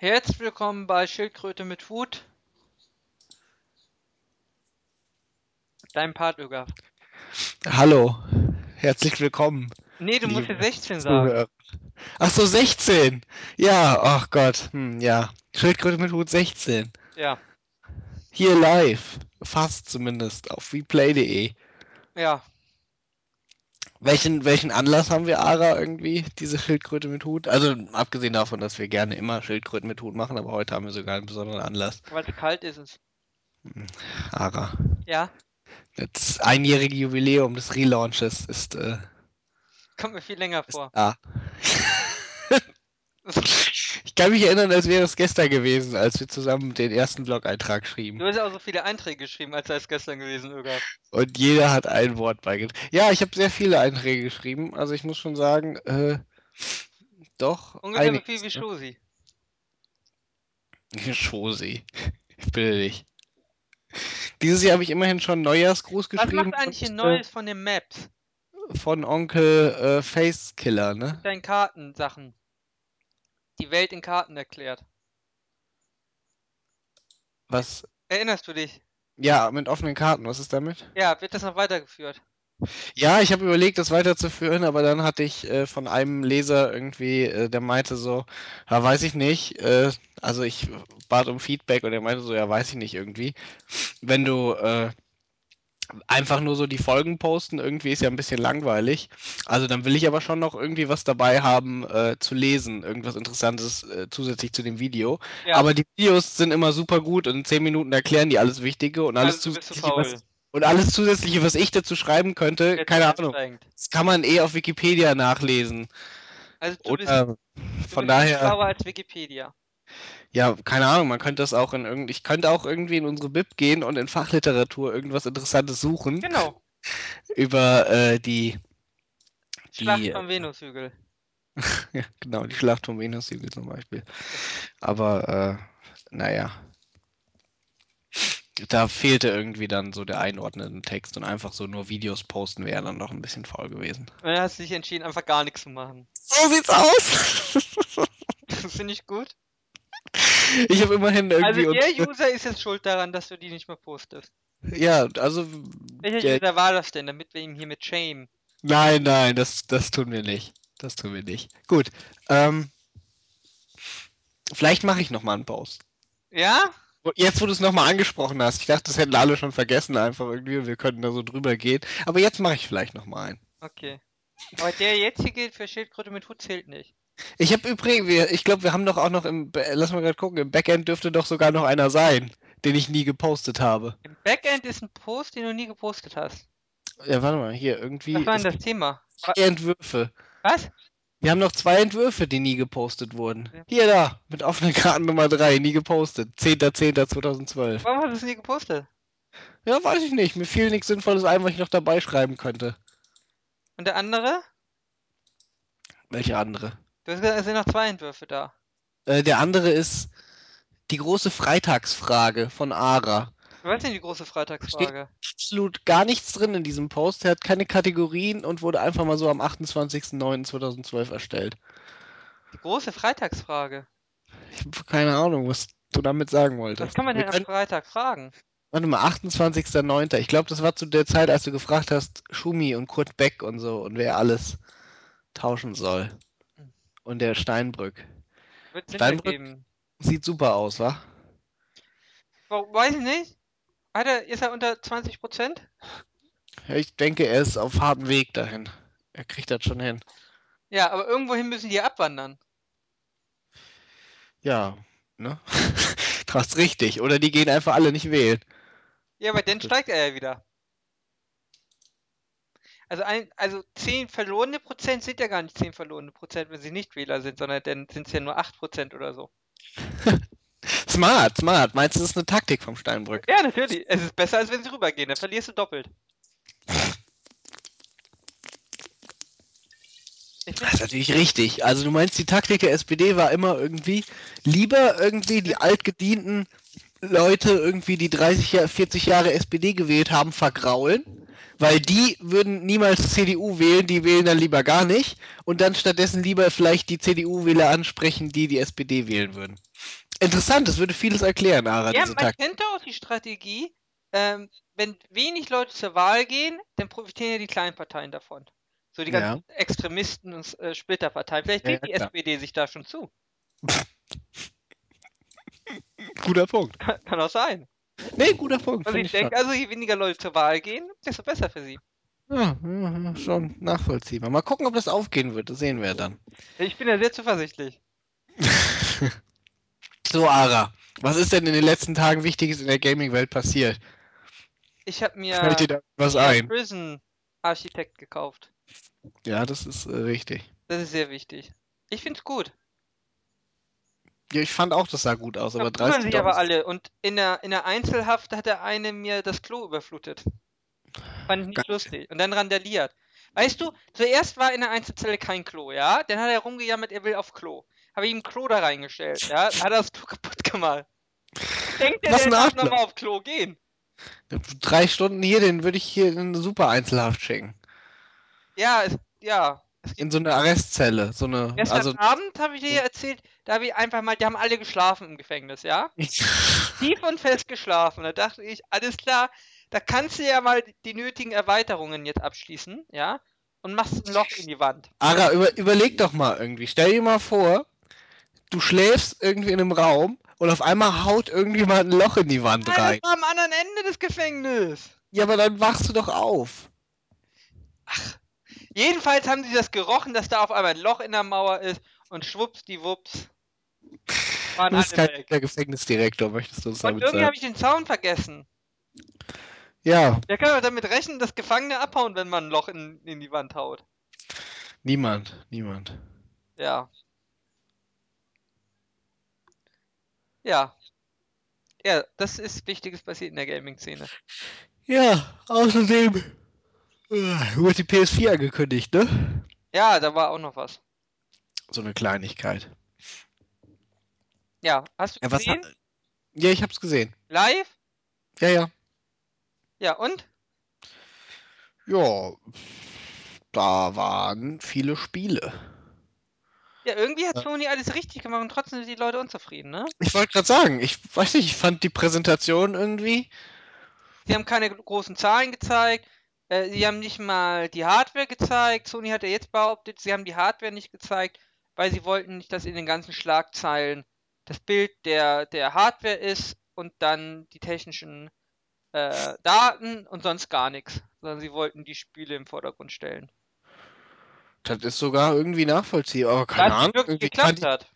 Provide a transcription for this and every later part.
Herzlich willkommen bei Schildkröte mit Hut. Dein Part, Öger. Hallo, herzlich willkommen. Nee, du musst hier 16 sagen. Ach so, 16. Ja, ach Gott, hm, ja. Schildkröte mit Hut 16. Ja, Hier live, fast zumindest, auf replay.de. ja. Welchen, welchen Anlass haben wir, Ara, irgendwie, diese Schildkröte mit Hut? Also, abgesehen davon, dass wir gerne immer Schildkröten mit Hut machen, aber heute haben wir sogar einen besonderen Anlass. Weil es kalt ist es. Ara, Ja, das einjährige Jubiläum des Relaunches ist, äh, kommt mir viel länger vor. da. Ich kann mich erinnern, als wäre es gestern gewesen, als wir zusammen den ersten Blog-Eintrag schrieben. Du hast ja auch so viele Einträge geschrieben, als sei es gestern gewesen, Öger. Und jeder hat ein Wort beigetragen. Ja, ich habe sehr viele Einträge geschrieben. Also ich muss schon sagen, äh, doch. Ungefähr so viel wie ne? Schosi. Schosi. Ich bitte dich. Dieses Jahr habe ich immerhin schon Neujahrsgruß Was geschrieben. macht eigentlich ein und, Neues von den Maps? Äh, von Onkel äh, Facekiller, ne? Mit deinen Kartensachen. Die Welt in Karten erklärt. Was? Erinnerst du dich? Ja, mit offenen Karten. Was ist damit? Ja, wird das noch weitergeführt? Ja, ich habe überlegt, das weiterzuführen, aber dann hatte ich äh, von einem Leser irgendwie, äh, der meinte so, ja, weiß ich nicht. Äh, also ich bat um Feedback und er meinte so, ja, weiß ich nicht irgendwie. Wenn du äh, einfach nur so die Folgen posten, irgendwie ist ja ein bisschen langweilig. Also dann will ich aber schon noch irgendwie was dabei haben äh, zu lesen, irgendwas Interessantes äh, zusätzlich zu dem Video. Ja, Aber die Videos sind immer super gut und in 10 Minuten erklären die alles Wichtige und alles also zusätzliche, was und alles zusätzliche, was ich dazu schreiben könnte, Jetzt keine Ahnung. Das kann man eh auf Wikipedia nachlesen. Also du bist, du von bist daher, schlauer als Wikipedia. Ja, keine Ahnung, man könnte das auch in irgend, ich könnte auch irgendwie in unsere Bib gehen und in Fachliteratur irgendwas Interessantes suchen Genau. über äh, die, Schlacht die, vom Venushügel. ja, genau, die Schlacht vom Venushügel zum Beispiel. Aber, äh, naja. Da fehlte irgendwie dann so der einordnende Text und einfach so nur Videos posten wäre dann noch ein bisschen faul gewesen. Und dann hast du dich entschieden, einfach gar nichts zu machen. So sieht's aus! Das finde ich gut. ich habe immerhin irgendwie. Also der User ist jetzt schuld daran, dass du die nicht mehr postest. ja, also. Welcher User war das denn, damit wir ihm hier mit Shame? Nein, nein, das, das tun wir nicht. Das tun wir nicht. Gut. Ähm, vielleicht mache ich noch mal einen Post. Ja? Jetzt, wo du es nochmal angesprochen hast, ich dachte, das hätten alle schon vergessen einfach irgendwie wir könnten da so drüber gehen. Aber jetzt mache ich vielleicht nochmal einen. Okay. Aber der jetzige für Schildkröte mit Hut zählt nicht. Ich habe übrigens, ich glaube, wir haben doch auch noch im, lass mal gerade gucken, im Backend dürfte doch sogar noch einer sein, den ich nie gepostet habe. Im Backend ist ein Post, den du nie gepostet hast. Ja, warte mal, hier irgendwie. Was war denn das Thema? Zwei Entwürfe. Was? Wir haben noch zwei Entwürfe, die nie gepostet wurden. Ja. Hier da, mit offenen Karten Nummer 3, nie gepostet. 10.10.2012. Warum hast du es nie gepostet? Ja, weiß ich nicht. Mir fiel nichts Sinnvolles ein, was ich noch dabei schreiben könnte. Und der andere? Welche andere? Du hast gesagt, es sind noch zwei Entwürfe da. Äh, der andere ist die große Freitagsfrage von Ara. Was ist denn die große Freitagsfrage? Absolut gar nichts drin in diesem Post. Er hat keine Kategorien und wurde einfach mal so am 28.09.2012 erstellt. Die große Freitagsfrage. Ich habe keine Ahnung, was du damit sagen wolltest. Was kann man denn am Freitag fragen? warte mal, 28.09. Ich glaube, das war zu der Zeit, als du gefragt hast, Schumi und Kurt Beck und so und wer alles tauschen soll. Und der Steinbrück. Wird Steinbrück? Sieht super aus, wa? Weiß ich nicht. Hat er, ist er unter 20 Prozent? Ich denke, er ist auf hartem Weg dahin. Er kriegt das schon hin. Ja, aber irgendwohin müssen die abwandern. Ja, ne? Du hast richtig. Oder die gehen einfach alle nicht wählen. Ja, aber dann das- steigt er ja wieder. Also, ein, also 10 verlorene Prozent sind ja gar nicht 10 verlorene Prozent, wenn sie nicht Wähler sind, sondern dann sind es ja nur 8 Prozent oder so. Smart, smart. Meinst du, das ist eine Taktik vom Steinbrück? Ja, natürlich. Es ist besser, als wenn sie rübergehen. Dann verlierst du doppelt. Das ist natürlich richtig. Also du meinst, die Taktik der SPD war immer irgendwie lieber irgendwie die altgedienten Leute irgendwie, die 30, Jahr- 40 Jahre SPD gewählt haben, vergraulen, Weil die würden niemals CDU wählen, die wählen dann lieber gar nicht und dann stattdessen lieber vielleicht die CDU-Wähler ansprechen, die die SPD wählen würden. Interessant, das würde vieles erklären, Ara, Ja, man Taktik. kennt auch die Strategie, ähm, wenn wenig Leute zur Wahl gehen, dann profitieren ja die kleinen Parteien davon. So die ganzen Ja. Extremisten und äh, Splitterparteien. Vielleicht Ja, wählt ja, die. SPD sich da schon zu. Guter Punkt. Kann, kann auch sein. Nee, guter Punkt. Finde ich denke, also je weniger Leute zur Wahl gehen, desto besser für sie. Ja, schon nachvollziehbar. Mal gucken, ob das aufgehen wird. Das sehen wir dann. Ich bin ja sehr zuversichtlich. so, Ara, was ist denn in den letzten Tagen Wichtiges in der Gaming-Welt passiert? Ich habe mir Fällt dir da was ein? Prison Architekt gekauft. Ja, das ist äh, richtig. Das ist sehr wichtig. Ich find's gut. Ja, ich fand auch, das sah gut aus, aber wundern 30 sich aber alle. Und in der, in der Einzelhaft hat der eine mir das Klo überflutet. Fand ich nicht Geil. lustig. Und dann randaliert. Weißt du, zuerst war in der Einzelzelle kein Klo, ja? Dann hat er rumgejammert, er will auf Klo. Habe ihm ein Klo da reingestellt, ja? Hat er das Klo kaputt gemacht. Denkt Was der darf nochmal auf Klo gehen? Drei Stunden hier, den würde ich hier in eine super Einzelhaft schicken. Ja, es, ja. In so eine Arrestzelle. So eine. Gestern Also. Abend habe ich dir erzählt, da habe ich einfach mal, die haben alle geschlafen im Gefängnis, ja? Tief und fest geschlafen. Da dachte ich, alles klar, da kannst du ja mal die nötigen Erweiterungen jetzt abschließen, ja? Und machst ein Loch in die Wand. Ara, über, überleg doch mal irgendwie. Stell dir mal vor, du schläfst irgendwie in einem Raum und auf einmal haut irgendjemand ein Loch in die Wand Nein, das rein. war am anderen Ende des Gefängnisses. Ja, aber dann wachst du doch auf. Jedenfalls haben sie das gerochen, dass da auf einmal ein Loch in der Mauer ist und schwuppsdiwupps waren Du bist kein weg. guter Gefängnisdirektor, möchtest du uns Und damit irgendwie habe ich den Zaun vergessen. Ja, Wer kann doch damit rechnen, dass Gefangene abhauen, wenn man ein Loch in, in die Wand haut? niemand, niemand. Ja. Ja. Ja, das ist Wichtiges passiert in der Gaming-Szene. Ja, außerdem äh, wird die PS4 angekündigt, ne? Ja, da war auch noch was. So eine Kleinigkeit. Ja, hast du Ja, gesehen? hat, ja, ich hab's gesehen. Live? Ja, ja. Ja, und? Ja, da waren viele Spiele. Ja, irgendwie hat. Sony alles richtig gemacht und trotzdem sind die Leute unzufrieden, ne? Ich wollte gerade sagen, ich weiß nicht, ich fand die Präsentation irgendwie. Sie haben keine großen Zahlen gezeigt. Äh, sie haben nicht mal die Hardware gezeigt. Sony hat ja jetzt behauptet, sie haben die Hardware nicht gezeigt, weil sie wollten nicht, dass in den ganzen Schlagzeilen das Bild der, der Hardware ist und dann die technischen äh, Daten und sonst gar nichts. Sondern sie wollten die Spiele im Vordergrund stellen. Das ist sogar irgendwie nachvollziehbar, aber keine Ahnung. wirklich geklappt hat.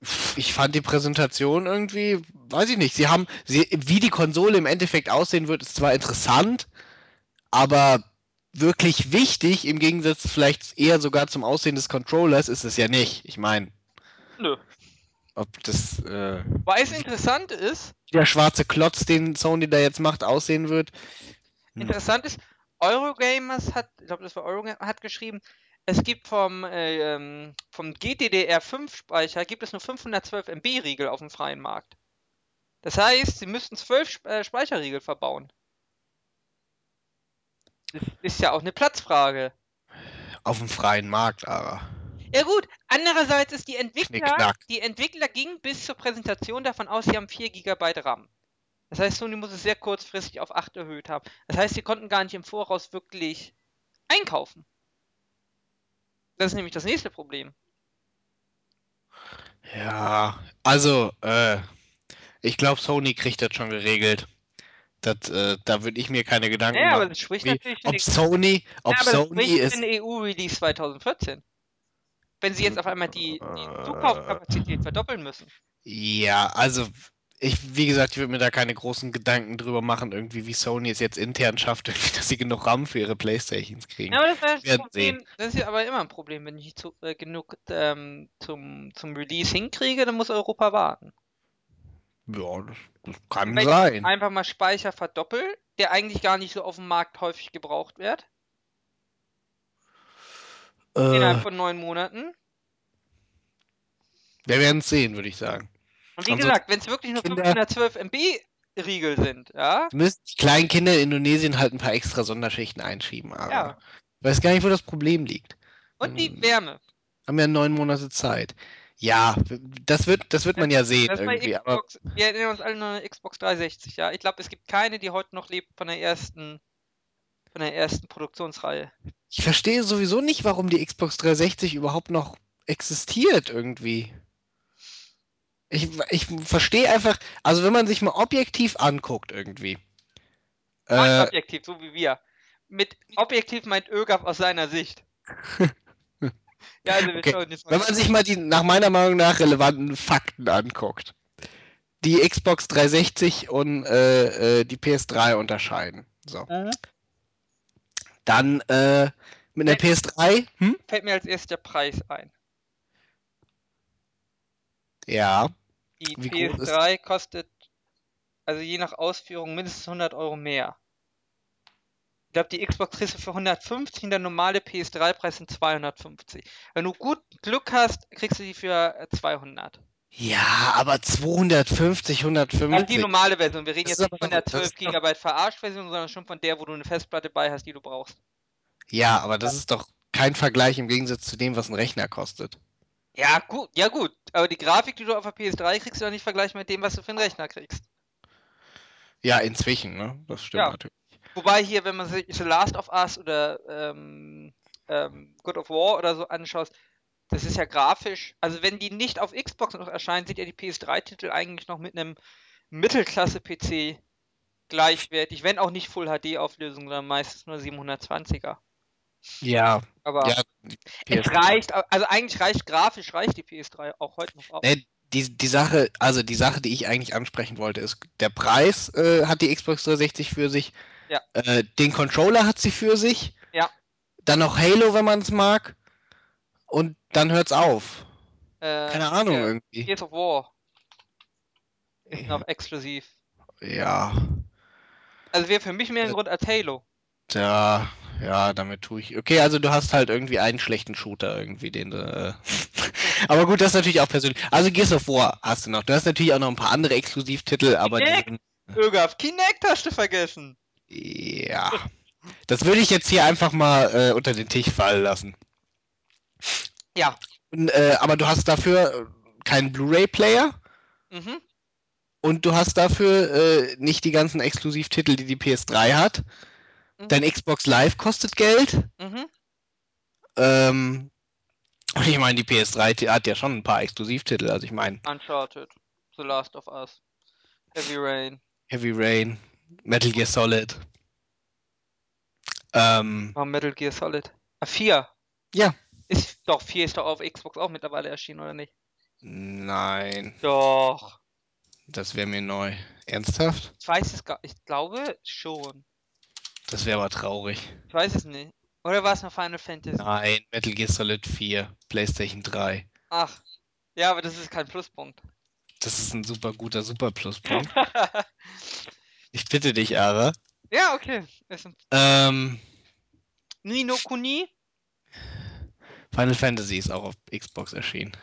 ich, ich fand die Präsentation irgendwie, weiß ich nicht. Sie haben, sie, wie die Konsole im Endeffekt aussehen wird, ist zwar interessant, aber wirklich wichtig, im Gegensatz vielleicht eher sogar zum Aussehen des Controllers, ist es ja nicht. Ich meine, Nö. ob das äh, Weil es interessant ist, der schwarze Klotz, den Sony da jetzt macht, aussehen wird. Hm. Interessant ist, Eurogamers hat, ich glaube, das war Eurogamers, hat geschrieben, es gibt vom, äh, ähm, vom GDDR5-Speicher gibt es nur 512 MB Riegel auf dem freien Markt. Das heißt, sie müssten 12 Sp- äh, Speicherriegel verbauen. Das ist ja auch eine Platzfrage. Auf dem freien Markt, aber. Ja gut, andererseits ist die Entwickler, die Entwickler gingen bis zur Präsentation davon aus, sie haben 4 GB RAM. Das heißt, Sony muss es sehr kurzfristig auf 8 erhöht haben. Das heißt, sie konnten gar nicht im Voraus wirklich einkaufen. Das ist nämlich das nächste Problem. Ja, also, äh, ich glaube, Sony kriegt das schon geregelt. Das, äh, da würde ich mir keine Gedanken Ja, aber machen. das spricht Wie, natürlich ob Sony, ob ja, aber das Sony spricht ist. für den EU-Release 2014. Wenn sie jetzt auf einmal die, die Zukaufkapazität verdoppeln müssen. Ja, also ich, wie gesagt, ich würde mir da keine großen Gedanken drüber machen, irgendwie wie Sony es jetzt intern schafft, irgendwie, dass sie genug RAM für ihre Playstations kriegen. Ja, aber das, wäre das Problem. Das ist ja aber immer ein Problem, wenn ich nicht zu, äh, genug ähm, zum, zum Release hinkriege, dann muss Europa warten. Ja, das, das kann Wenn ich sein. einfach mal Speicher verdoppel, der eigentlich gar nicht so auf dem Markt häufig gebraucht wird, Äh, innerhalb von neun Monaten. wir werden es sehen, würde ich sagen. Und wie Also, gesagt, wenn es wirklich nur Kinder- 512 MB Riegel sind, ja? Müssen die kleinen Kinder in Indonesien halt ein paar extra Sonderschichten einschieben, aber Ja. ich weiß gar nicht, wo das Problem liegt. Und die Ähm, Wärme. Haben ja neun Monate Zeit. Ja, das wird, das wird man ja sehen Xbox, wir erinnern uns alle noch an Xbox 360, ja? Ich glaube, es gibt keine, die heute noch lebt von der ersten, von der ersten Produktionsreihe. ich verstehe sowieso nicht, warum die Xbox 360 überhaupt noch existiert irgendwie. Ich, ich verstehe einfach, also wenn man sich mal objektiv anguckt irgendwie. Mein Äh, Objektiv, so wie wir. Mit Objektiv meint ÖGAF aus seiner Sicht. ja, also wir Okay, schauen jetzt mal. wenn man sich mal die nach meiner Meinung nach relevanten Fakten anguckt, die Xbox 360 und äh, äh, die PS3 unterscheiden. So. Mhm. Dann äh, mit einer Hey. PS3, hm? Fällt mir als erstes der Preis ein. Ja, Die Wie groß ist PS3 kostet, also je nach Ausführung, mindestens 100 Euro mehr. Ich glaube, die Xbox kriegst du für 150 und der normale PS3-Preis sind 250. Wenn du gut Glück hast, kriegst du die für äh, 200. Ja, aber 250, Also die 150. normale Version. Wir reden Das jetzt ist nicht von der doch- das 12 ist doch- GB Verarsch-Version, sondern schon von der, wo du eine Festplatte bei hast, die du brauchst. Ja, aber das ist doch kein Vergleich im Gegensatz zu dem, was ein Rechner kostet. Ja, gut, ja gut. Aber die Grafik, die du auf der PS3 kriegst, du doch nicht vergleichen mit dem, was du für einen Rechner kriegst. Ja, inzwischen, ne? Das stimmt Ja. natürlich. Wobei hier, wenn man sich The Last of Us oder ähm, ähm, God of War oder so anschaut, das ist ja grafisch. Also wenn die nicht auf Xbox noch erscheinen, sind ja die PS3-Titel eigentlich noch mit einem Mittelklasse-PC gleichwertig, wenn auch nicht Full HD-Auflösung, sondern meistens nur 720er. Ja, Aber ja, es PS3. reicht, also eigentlich reicht grafisch, reicht die PS3 auch heute noch aus. Nee, die, die Sache, also die Sache, die ich eigentlich ansprechen wollte, ist, der Preis äh, hat die Xbox 360 für sich. Ja. Äh, den Controller hat sie für sich. Ja. Dann noch Halo, wenn man es mag. Und dann hört's auf. Äh, Keine Ahnung hier, irgendwie. Gears of War ist noch exklusiv. Ja, Also wäre für mich mehr ein Äh, Grund als Halo. da, ja, damit tue ich. Okay, also du hast halt irgendwie einen schlechten Shooter irgendwie, den du. Äh... aber gut, das ist natürlich auch persönlich. Also Gears of War hast du noch. Du hast natürlich auch noch ein paar andere Exklusivtitel, aber Kinect? Ögaf, Kinect hast du vergessen. Ja. Das würde ich jetzt hier einfach mal äh, unter den Tisch fallen lassen. Ja. Und, äh, aber du hast dafür äh, keinen Blu-ray-Player Mhm. und du hast dafür äh, nicht die ganzen Exklusivtitel, die die PS3 hat. Mhm. Dein Xbox Live kostet Geld. Mhm. Ähm, und ich meine, die PS3 t- hat ja schon ein paar Exklusivtitel. Also ich meine, Uncharted, The Last of Us, Heavy Rain. Heavy Rain, Metal Gear Solid. Ähm, Oh, Metal Gear Solid. Ah, 4. Ja. Ist, doch, 4 ist doch auf Xbox auch mittlerweile erschienen, oder nicht? nein, Doch. das wäre mir neu. Ernsthaft? Ich weiß es gar Ich glaube schon. Das wäre aber traurig. Ich weiß es nicht. Oder war es noch Final Fantasy? Nein, Metal Gear Solid 4, PlayStation 3. Ach. Ja, aber das ist kein Pluspunkt. Das ist ein super guter Super Pluspunkt. Ich bitte dich, Ara. ja, okay. Ähm, Nino Kuni? Final Fantasy ist auch auf Xbox erschienen.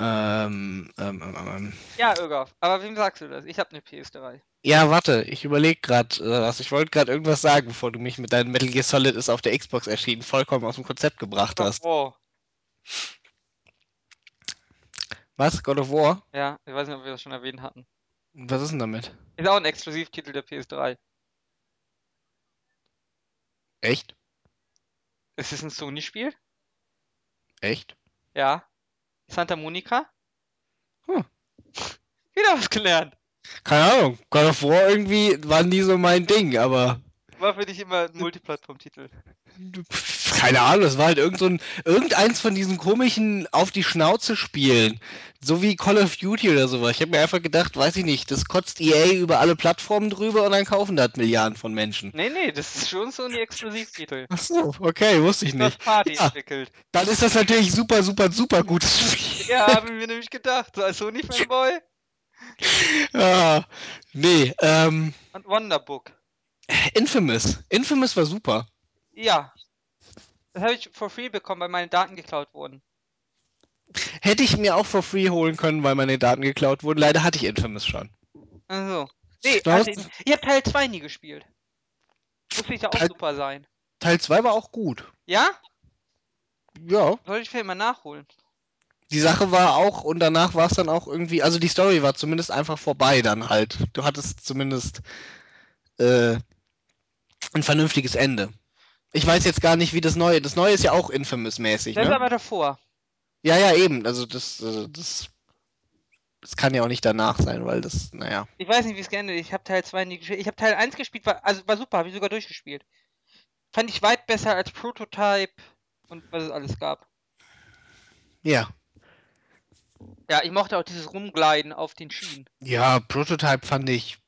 Ähm, ähm, ähm, ähm. Ja, Ögaf. Aber wem sagst du das? Ich habe eine PS3. Ja, warte, ich überlege gerade äh, was. Ich wollte gerade irgendwas sagen, bevor du mich mit deinem Metal Gear Solid ist auf der Xbox erschienen vollkommen aus dem Konzept gebracht hast. Oh. Was? God of War? Ja, ich weiß nicht, ob wir das schon erwähnt hatten. Was ist denn damit? Ist auch ein Exklusivtitel der PS3. Echt? Ist es ein Sony-Spiel? Echt? Ja. Santa Monica? Hm. Wieder was gelernt. Keine Ahnung. God of War irgendwie war nie so mein Ding, aber War für dich immer ein Multiplattform-Titel. keine Ahnung, das war halt irgend so ein, irgendeins von diesen komischen auf die Schnauze Spielen. So wie Call of Duty oder sowas. Ich habe mir einfach gedacht, weiß ich nicht, das kotzt EA über alle Plattformen drüber und dann kaufen das Milliarden von Menschen. Nee, nee, das ist schon Sony-Exklusivtitel. Ach so, okay, wusste ich nicht. Party Ja. entwickelt. Dann ist das natürlich super, super, super gutes Spiel. Ja, haben wir nämlich gedacht. So als Sony-Fanboy Ah, nee, ähm, und Wonderbook. Infamous. Infamous war super. Ja. Das habe ich for free bekommen, weil meine Daten geklaut wurden. Hätte ich mir auch for free holen können, weil meine Daten geklaut wurden. Leider hatte ich Infamous schon. Also. Nee, Schnauze. also, ich habe Teil 2 nie gespielt. Muss sicher auch Teil- super sein. Teil 2 war auch gut. Ja? Ja. Sollte ich vielleicht mal nachholen. Die Sache war auch, und danach war es dann auch irgendwie, also die Story war zumindest einfach vorbei dann halt. Du hattest zumindest äh, ein vernünftiges Ende. Ich weiß jetzt gar nicht, wie das Neue. Das Neue ist ja auch Infamous-mäßig, Das ist ne? aber davor. Ja, ja, eben. Also das, äh, das, das kann ja auch nicht danach sein, weil das, naja. Ich weiß nicht, wie es geendet ist. Ich habe Teil 2 nie gespielt. Ich habe Teil 1 gespielt, war, also war super, habe ich sogar durchgespielt. Fand ich weit besser als Prototype und was es alles gab. Ja. Ja, ich mochte auch dieses Rumgleiten auf den Schienen. Ja, Prototype fand ich.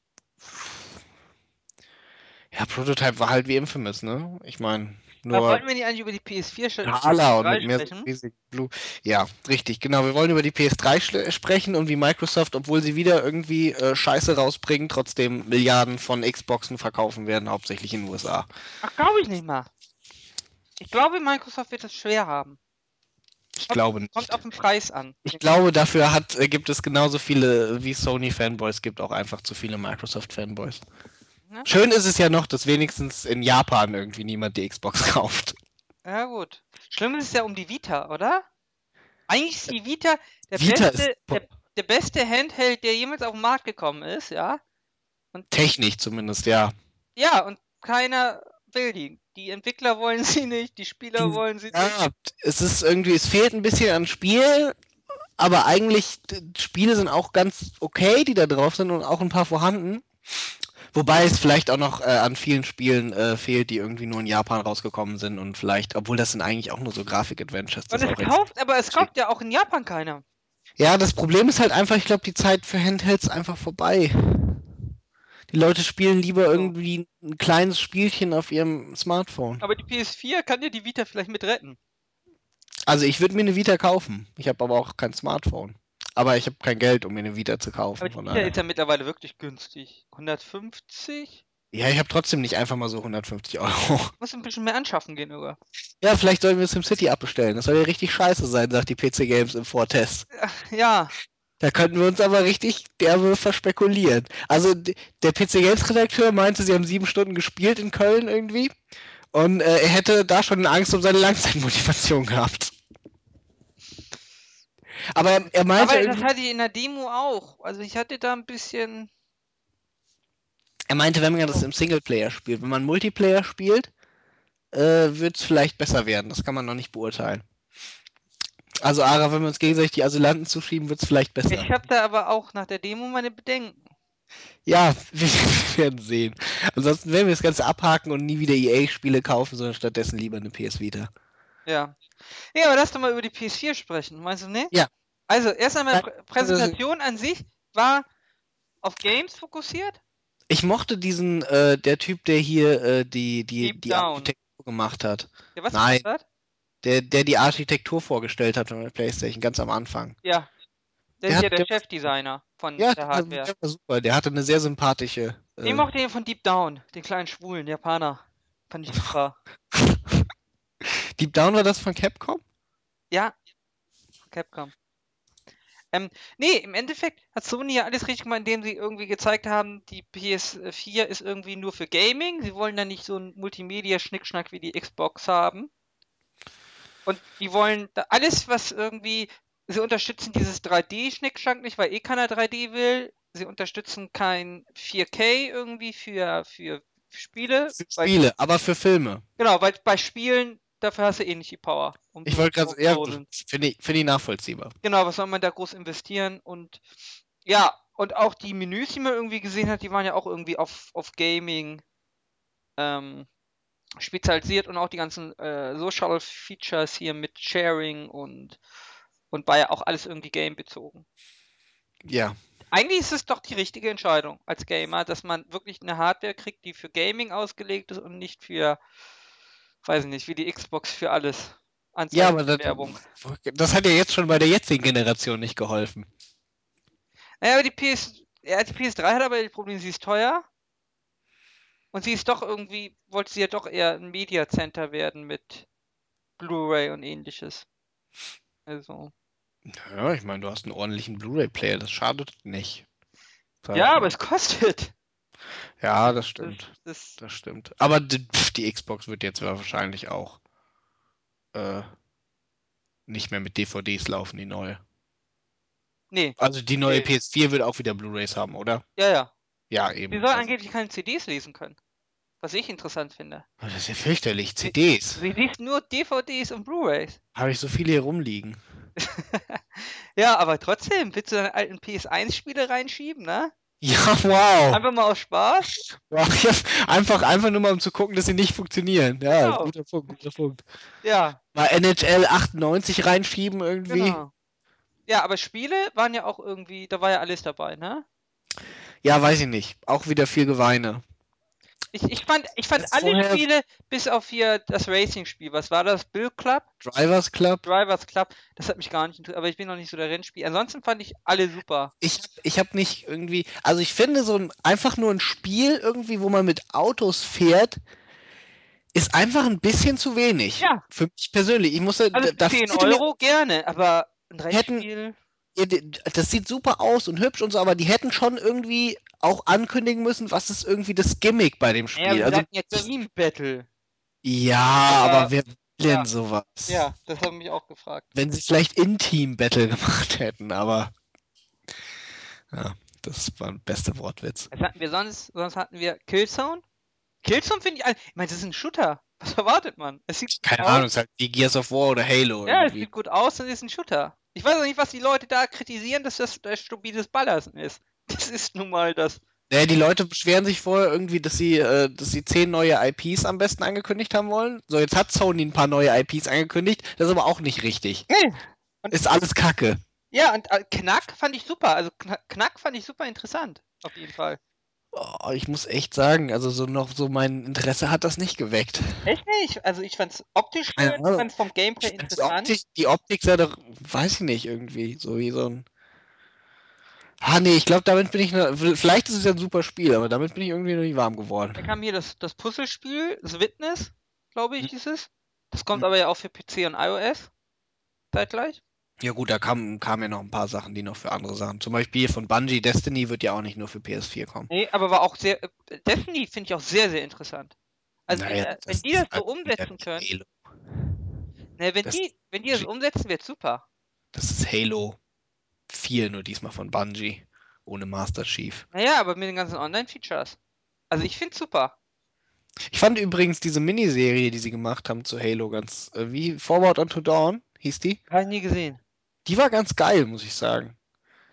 Ja, Prototype war halt wie Infamous, ne? Ich meine, Aber nur wollten wir nicht eigentlich über die PS4 sch- Skala und PS3 mit mehr sprechen? Blue. Ja, richtig, genau. Wir wollen über die PS3 schle- sprechen und wie Microsoft, obwohl sie wieder irgendwie äh, Scheiße rausbringen, trotzdem Milliarden von Xboxen verkaufen werden, hauptsächlich in den USA. Ach, glaube ich nicht mal. Ich glaube, Microsoft wird es schwer haben. Ich Kommt- glaube nicht. Kommt auf den Preis an. Ich glaube, dafür hat, äh, gibt es genauso viele wie Sony-Fanboys, gibt auch einfach zu viele Microsoft-Fanboys. Ja. Schön ist es ja noch, dass wenigstens in Japan irgendwie niemand die Xbox kauft. Ja, gut. Schlimm ist es ja um die Vita, oder? Eigentlich ist die Vita der, Vita beste, ist der, der beste Handheld, der jemals auf den Markt gekommen ist, ja? Und technisch zumindest, ja. ja, und keiner will die. Die Entwickler wollen sie nicht, die Spieler Die- wollen sie nicht. Ja, es ist irgendwie, es fehlt ein bisschen an Spiel, aber eigentlich, Spiele sind auch ganz okay, die da drauf sind und auch ein paar vorhanden. Wobei es vielleicht auch noch äh, an vielen Spielen äh, fehlt, die irgendwie nur in Japan rausgekommen sind und vielleicht, obwohl das sind eigentlich auch nur so Grafik-Adventures. Und es kauft, aber es kauft ja auch in Japan keiner. Ja, das Problem ist halt einfach, ich glaube, die Zeit für Handhelds ist einfach vorbei. Die Leute spielen lieber irgendwie ein kleines Spielchen auf ihrem Smartphone. Aber die PS4 kann dir die Vita vielleicht mit retten. Also ich würde mir eine Vita kaufen. Ich habe aber auch kein Smartphone. Aber ich habe kein Geld, um mir eine Vita zu kaufen. Aber die Vita ist ja mittlerweile wirklich günstig. 150? Ja, ich habe trotzdem nicht einfach mal so 150 Euro. Muss ein bisschen mehr anschaffen gehen, oder? Ja, vielleicht sollten wir SimCity abbestellen. Das soll ja richtig scheiße sein, sagt die PC Games im Vortest. Ja, Da könnten wir uns aber richtig derbe verspekulieren. Also der PC Games Redakteur meinte, sie haben sieben Stunden gespielt in Köln irgendwie. Und äh, er hätte da schon Angst um seine Langzeitmotivation gehabt. Aber er, er meinte, aber das hatte ich in der Demo auch. Also ich hatte da ein bisschen. er meinte, wenn man das im Singleplayer spielt, wenn man Multiplayer spielt, äh, wird es vielleicht besser werden. Das kann man noch nicht beurteilen. Also Ara, wenn wir uns gegenseitig die Asylanten zuschieben, wird es vielleicht besser. Ich habe da aber auch nach der Demo meine Bedenken. Ja, wir werden sehen. Ansonsten werden wir das Ganze abhaken und nie wieder EA-Spiele kaufen, sondern stattdessen lieber eine PS Vita. Ja. Nee, aber lass doch mal über die PS4 sprechen. Meinst du nicht? Ja. Also, erst einmal Ja, Prä Präsentation an sich war auf Games fokussiert. Ich mochte diesen, äh, der Typ, der hier äh, die, die, Deep die Down. Architektur gemacht hat. Ja, was Nein. hat? Der, der die Architektur vorgestellt hat von der Playstation, ganz am Anfang. Ja. Der, Der ist ja der der- Chefdesigner von Ja, der der, Hardware. der war super. Der hatte eine sehr sympathische. Ich Äh, mochte den von Deep Down, den kleinen schwulen Japaner. Fand ich super. Deep Down war das von Capcom? Ja, Capcom. Ähm, nee, im Endeffekt hat Sony ja alles richtig gemacht, indem sie irgendwie gezeigt haben, die PS4 ist irgendwie nur für Gaming. Sie wollen da nicht so ein Multimedia-Schnickschnack wie die Xbox haben. Und die wollen da alles, was irgendwie. Sie unterstützen dieses 3D-Schnickschnack nicht, weil eh keiner 3D will. Sie unterstützen kein 4K irgendwie für, für Spiele. Für weil- Spiele, aber für Filme. Genau, weil bei Spielen, dafür hast du eh nicht die Power. Um Ich wollte gerade ja, finde ich, find ich nachvollziehbar. Genau, was soll man da groß investieren? Und ja, und auch die Menüs, die man irgendwie gesehen hat, die waren ja auch irgendwie auf, auf Gaming ähm, spezialisiert und auch die ganzen äh, Social Features hier mit Sharing und, und war ja auch alles irgendwie game-bezogen. Ja. Eigentlich ist es doch die richtige Entscheidung als Gamer, dass man wirklich eine Hardware kriegt, die für Gaming ausgelegt ist und nicht für, weiß ich nicht, wie die Xbox für alles. Ja, Anzeigen aber das, Werbung. das hat ja jetzt schon bei der jetzigen Generation nicht geholfen. Naja, aber die PS, ja, die PS3 hat aber das Problem, sie ist teuer. Und sie ist doch irgendwie, wollte sie ja doch eher ein Media Center werden mit Blu-ray und ähnliches. Also, Ja, ich meine, du hast einen ordentlichen Blu-ray-Player, das schadet nicht. Ja, aber es kostet. Ja, das stimmt. das, Das stimmt. Aber die, pf, die Xbox wird jetzt wahrscheinlich auch äh, nicht mehr mit DVDs laufen, die neue. nee, Also die neue Nee. PS4 wird auch wieder Blu-rays haben, oder? ja, ja. Ja, eben. soll Also, angeblich keine CDs lesen können. Was ich interessant finde. das ist ja fürchterlich. CDs. Sie liest nur DVDs und Blu-rays. Habe ich so viele hier rumliegen. ja, aber trotzdem, willst du deine alten PS1-Spiele reinschieben, ne? Ja, wow. Einfach mal aus Spaß? wow. Einfach, einfach nur mal, um zu gucken, dass sie nicht funktionieren. Ja, Genau. guter Punkt, guter Punkt. Ja, Mal NHL 98 reinschieben irgendwie. genau. Ja, aber Spiele waren ja auch irgendwie, da war ja alles dabei, ne? Ja, weiß ich nicht. Auch wieder viel Geweine. Ich, ich fand, ich fand Das alle Spiele, bis auf hier das Racing-Spiel, was war das? Bill Club? Drivers Club. Drivers Club? Das hat mich gar nicht interessiert, aber ich bin noch nicht so der Rennspiel. Ansonsten fand ich alle super. Ich hab, ich hab nicht irgendwie, also ich finde so ein, einfach nur ein Spiel irgendwie, wo man mit Autos fährt, ist einfach ein bisschen zu wenig. Ja. Für mich persönlich. Ich musste, Also da, da 10 fehlte mir- Euro gerne, aber ein Hätten- Rennspiel. Die- das sieht super aus und hübsch und so, aber die hätten schon irgendwie auch ankündigen müssen, was ist irgendwie das Gimmick bei dem Spiel. also, ja Team Battle. ja, Aber- aber wer will denn ja. sowas? Ja, das haben mich auch gefragt. Wenn sie vielleicht In-Team-Battle gemacht hätten, aber ja, das war ein bester Wortwitz. Was hatten wir sonst? Sonst hatten wir Killzone. Killzone finde ich, ein- ich meine, das ist ein Shooter. Was erwartet man? Es sieht Keine. Ahnung, es ist halt wie Gears of War oder Halo Ja, es irgendwie. sieht gut aus und ist ein Shooter. Ich weiß auch nicht, was die Leute da kritisieren, dass das, das stupides Ballern ist. Das ist nun mal das. Naja, die Leute beschweren sich vorher irgendwie, dass sie, äh, dass sie zehn neue IPs am besten angekündigt haben wollen. So, jetzt hat Sony ein paar neue IPs angekündigt, das ist aber auch nicht richtig. Nee. Und- Ist alles Kacke. Ja, und äh, Knack fand ich super. Also Knack, Knack fand ich super interessant. Auf jeden Fall. Oh, ich muss echt sagen, also so noch so mein Interesse hat das nicht geweckt. Echt nicht? Also ich fand's optisch schön, Ahnung. fand's vom Gameplay Ich interessant. Optik, die Optik sah doch, weiß ich nicht, irgendwie, so wie so ein. Ah, nee, ich glaube, damit bin ich. Noch, vielleicht ist es ja ein super Spiel, aber damit bin ich irgendwie noch nicht warm geworden. Dann kam hier das, das Puzzlespiel, das Witness, glaube ich, dieses. Das kommt Hm. aber ja auch für PC und iOS. Zeitgleich. Ja, gut, da kamen kam ja noch ein paar Sachen, die noch für andere Sachen. Zum Beispiel von Bungie Destiny wird ja auch nicht nur für PS4 kommen. Nee, aber war auch sehr. äh, Destiny finde ich auch sehr, sehr interessant. Also, Naja, äh, wenn die das so halt umsetzen können, Halo. ne, wenn das- die, wenn die das umsetzen, wird super. Das ist Halo 4, nur diesmal von Bungie. Ohne Master Chief. Naja, aber mit den ganzen Online-Features. Also, ich finde super. Ich fand übrigens diese Miniserie, die sie gemacht haben zu Halo, ganz. Äh, wie Forward Unto Dawn hieß die? Habe ich nie gesehen. Die war ganz geil, muss ich sagen.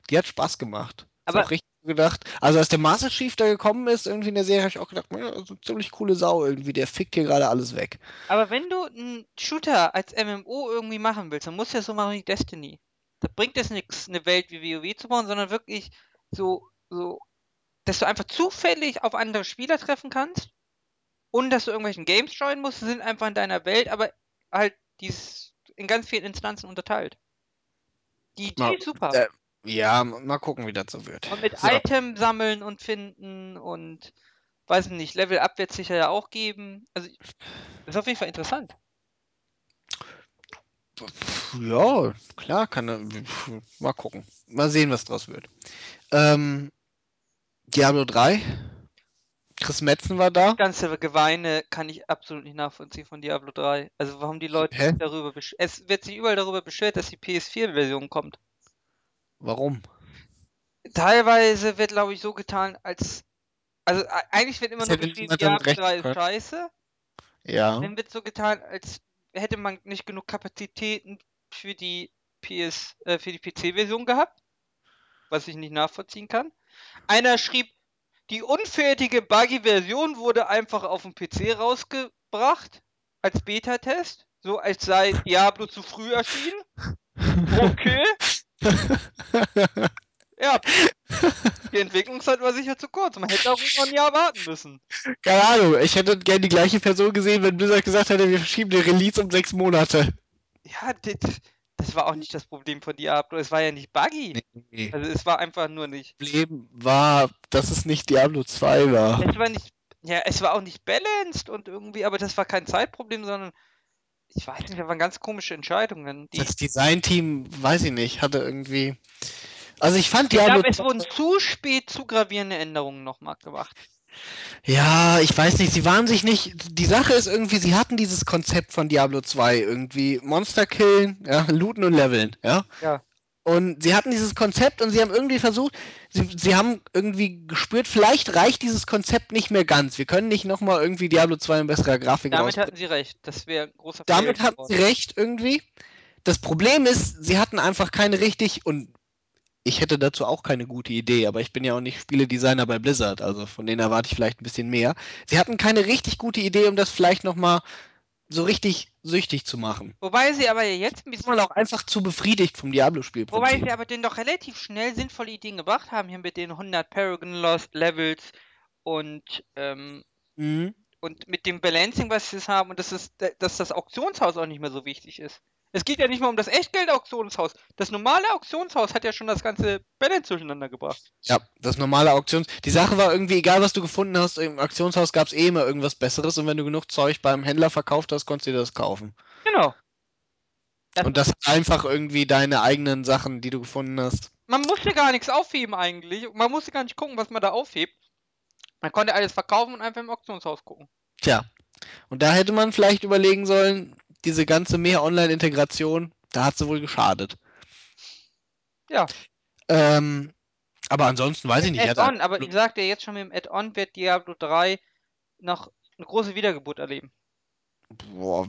Die hat Spaß gemacht. Aber- auch richtig gedacht. Also als der Master Chief da gekommen ist, irgendwie in der Serie, habe ich auch gedacht, ja, so eine ziemlich coole Sau irgendwie. Der fickt hier gerade alles weg. Aber wenn du einen Shooter als MMO irgendwie machen willst, dann musst du ja so machen wie Destiny. Da bringt es nichts, eine Welt wie WoW zu bauen, sondern wirklich so, so, dass du einfach zufällig auf andere Spieler treffen kannst und dass du irgendwelchen Games joinen musst, sind einfach in deiner Welt, aber halt dies in ganz vielen Instanzen unterteilt. Die Idee ist super. äh, Ja, mal gucken, wie das so wird. Und mit So. Item sammeln und finden und weiß nicht, Level Up wird sicher ja auch geben. Also ist auf jeden Fall interessant. Ja, klar, kann er. pf, Mal gucken. Mal sehen, was draus wird. Ähm, Diablo 3. Chris Metzen war da. Das ganze Geweine kann ich absolut nicht nachvollziehen von Diablo 3. Also warum die Leute Hä? darüber besch Es wird sich überall darüber beschwert, dass die PS4-Version kommt. Warum? Teilweise wird, glaube ich, so getan, als. Also e- eigentlich wird immer Das nur geschrieben, Diablo 3 rechnen ist scheiße. Ja. Dann wird so getan, als hätte man nicht genug Kapazitäten für die PS, äh, für die PC-Version gehabt. Was ich nicht nachvollziehen kann. Einer schrieb, die unfertige Buggy-Version wurde einfach auf dem PC rausgebracht. Als Beta-Test. So als sei Diablo zu früh erschienen. Okay. Ja. Die Entwicklungszeit war sicher zu kurz. Man hätte auch noch ein Jahr warten müssen. Keine Ahnung, ich hätte gerne die gleiche Person gesehen, wenn Blizzard gesagt hätte, wir verschieben den Release um sechs Monate. Ja, das, das war auch nicht das Problem von Diablo. Es war ja nicht buggy. Nee. Also es war einfach nur nicht. Das Problem war, dass es nicht Diablo 2 war. Es war nicht. Ja, es war auch nicht balanced und irgendwie, aber das war kein Zeitproblem, sondern ich weiß nicht, das waren ganz komische Entscheidungen. Die, Das Designteam, weiß ich nicht, hatte irgendwie. Also ich fand Ich Diablo glaube, es wurden zu spät zu gravierende Änderungen nochmal gemacht. Ja, ich weiß nicht, sie waren sich nicht. Die Sache ist irgendwie, sie hatten dieses Konzept von Diablo 2 irgendwie. Monster killen, ja, looten und leveln, ja. Ja. Und sie hatten dieses Konzept und sie haben irgendwie versucht, sie, sie haben irgendwie gespürt, vielleicht reicht dieses Konzept nicht mehr ganz. Wir können nicht nochmal irgendwie Diablo 2 in besserer Grafik Damit hatten sie recht. Das wäre ein großer Damit Fail hatten sie recht irgendwie. Das Problem ist, sie hatten einfach keine richtig und ich hätte dazu auch keine gute Idee, aber ich bin ja auch nicht Spieledesigner bei Blizzard, also von denen erwarte ich vielleicht ein bisschen mehr. Sie hatten keine richtig gute Idee, um das vielleicht nochmal so richtig süchtig zu machen. Wobei sie aber jetzt ein bisschen man auch einfach zu befriedigt vom Wobei Diablo-Spielprinzip. sie aber den doch relativ schnell sinnvolle Ideen gebracht haben, hier mit den 100 Paragon Lost Levels und, ähm, Mhm. und mit dem Balancing, was sie jetzt haben und dass, es, dass das Auktionshaus auch nicht mehr so wichtig ist. Es geht ja nicht mal um das Echtgeld-Auktionshaus. Das normale Auktionshaus hat ja schon das ganze Balance durcheinander gebracht. Ja, das normale Auktions. Die Sache war irgendwie, egal was du gefunden hast, im Auktionshaus gab es eh immer irgendwas Besseres und wenn du genug Zeug beim Händler verkauft hast, konntest du dir das kaufen. Genau. Das- Und das einfach irgendwie deine eigenen Sachen, die du gefunden hast. Man musste gar nichts aufheben eigentlich. Man musste gar nicht gucken, was man da aufhebt. Man konnte alles verkaufen und einfach im Auktionshaus gucken. Tja. Und da hätte man vielleicht überlegen sollen, diese ganze mehr Online-Integration, da hat sie wohl geschadet. Ja. Ähm, aber ansonsten weiß ich nicht. Add-on, aber ich sagte jetzt schon, mit dem Add-on wird Diablo 3 noch eine große Wiedergeburt erleben. Boah,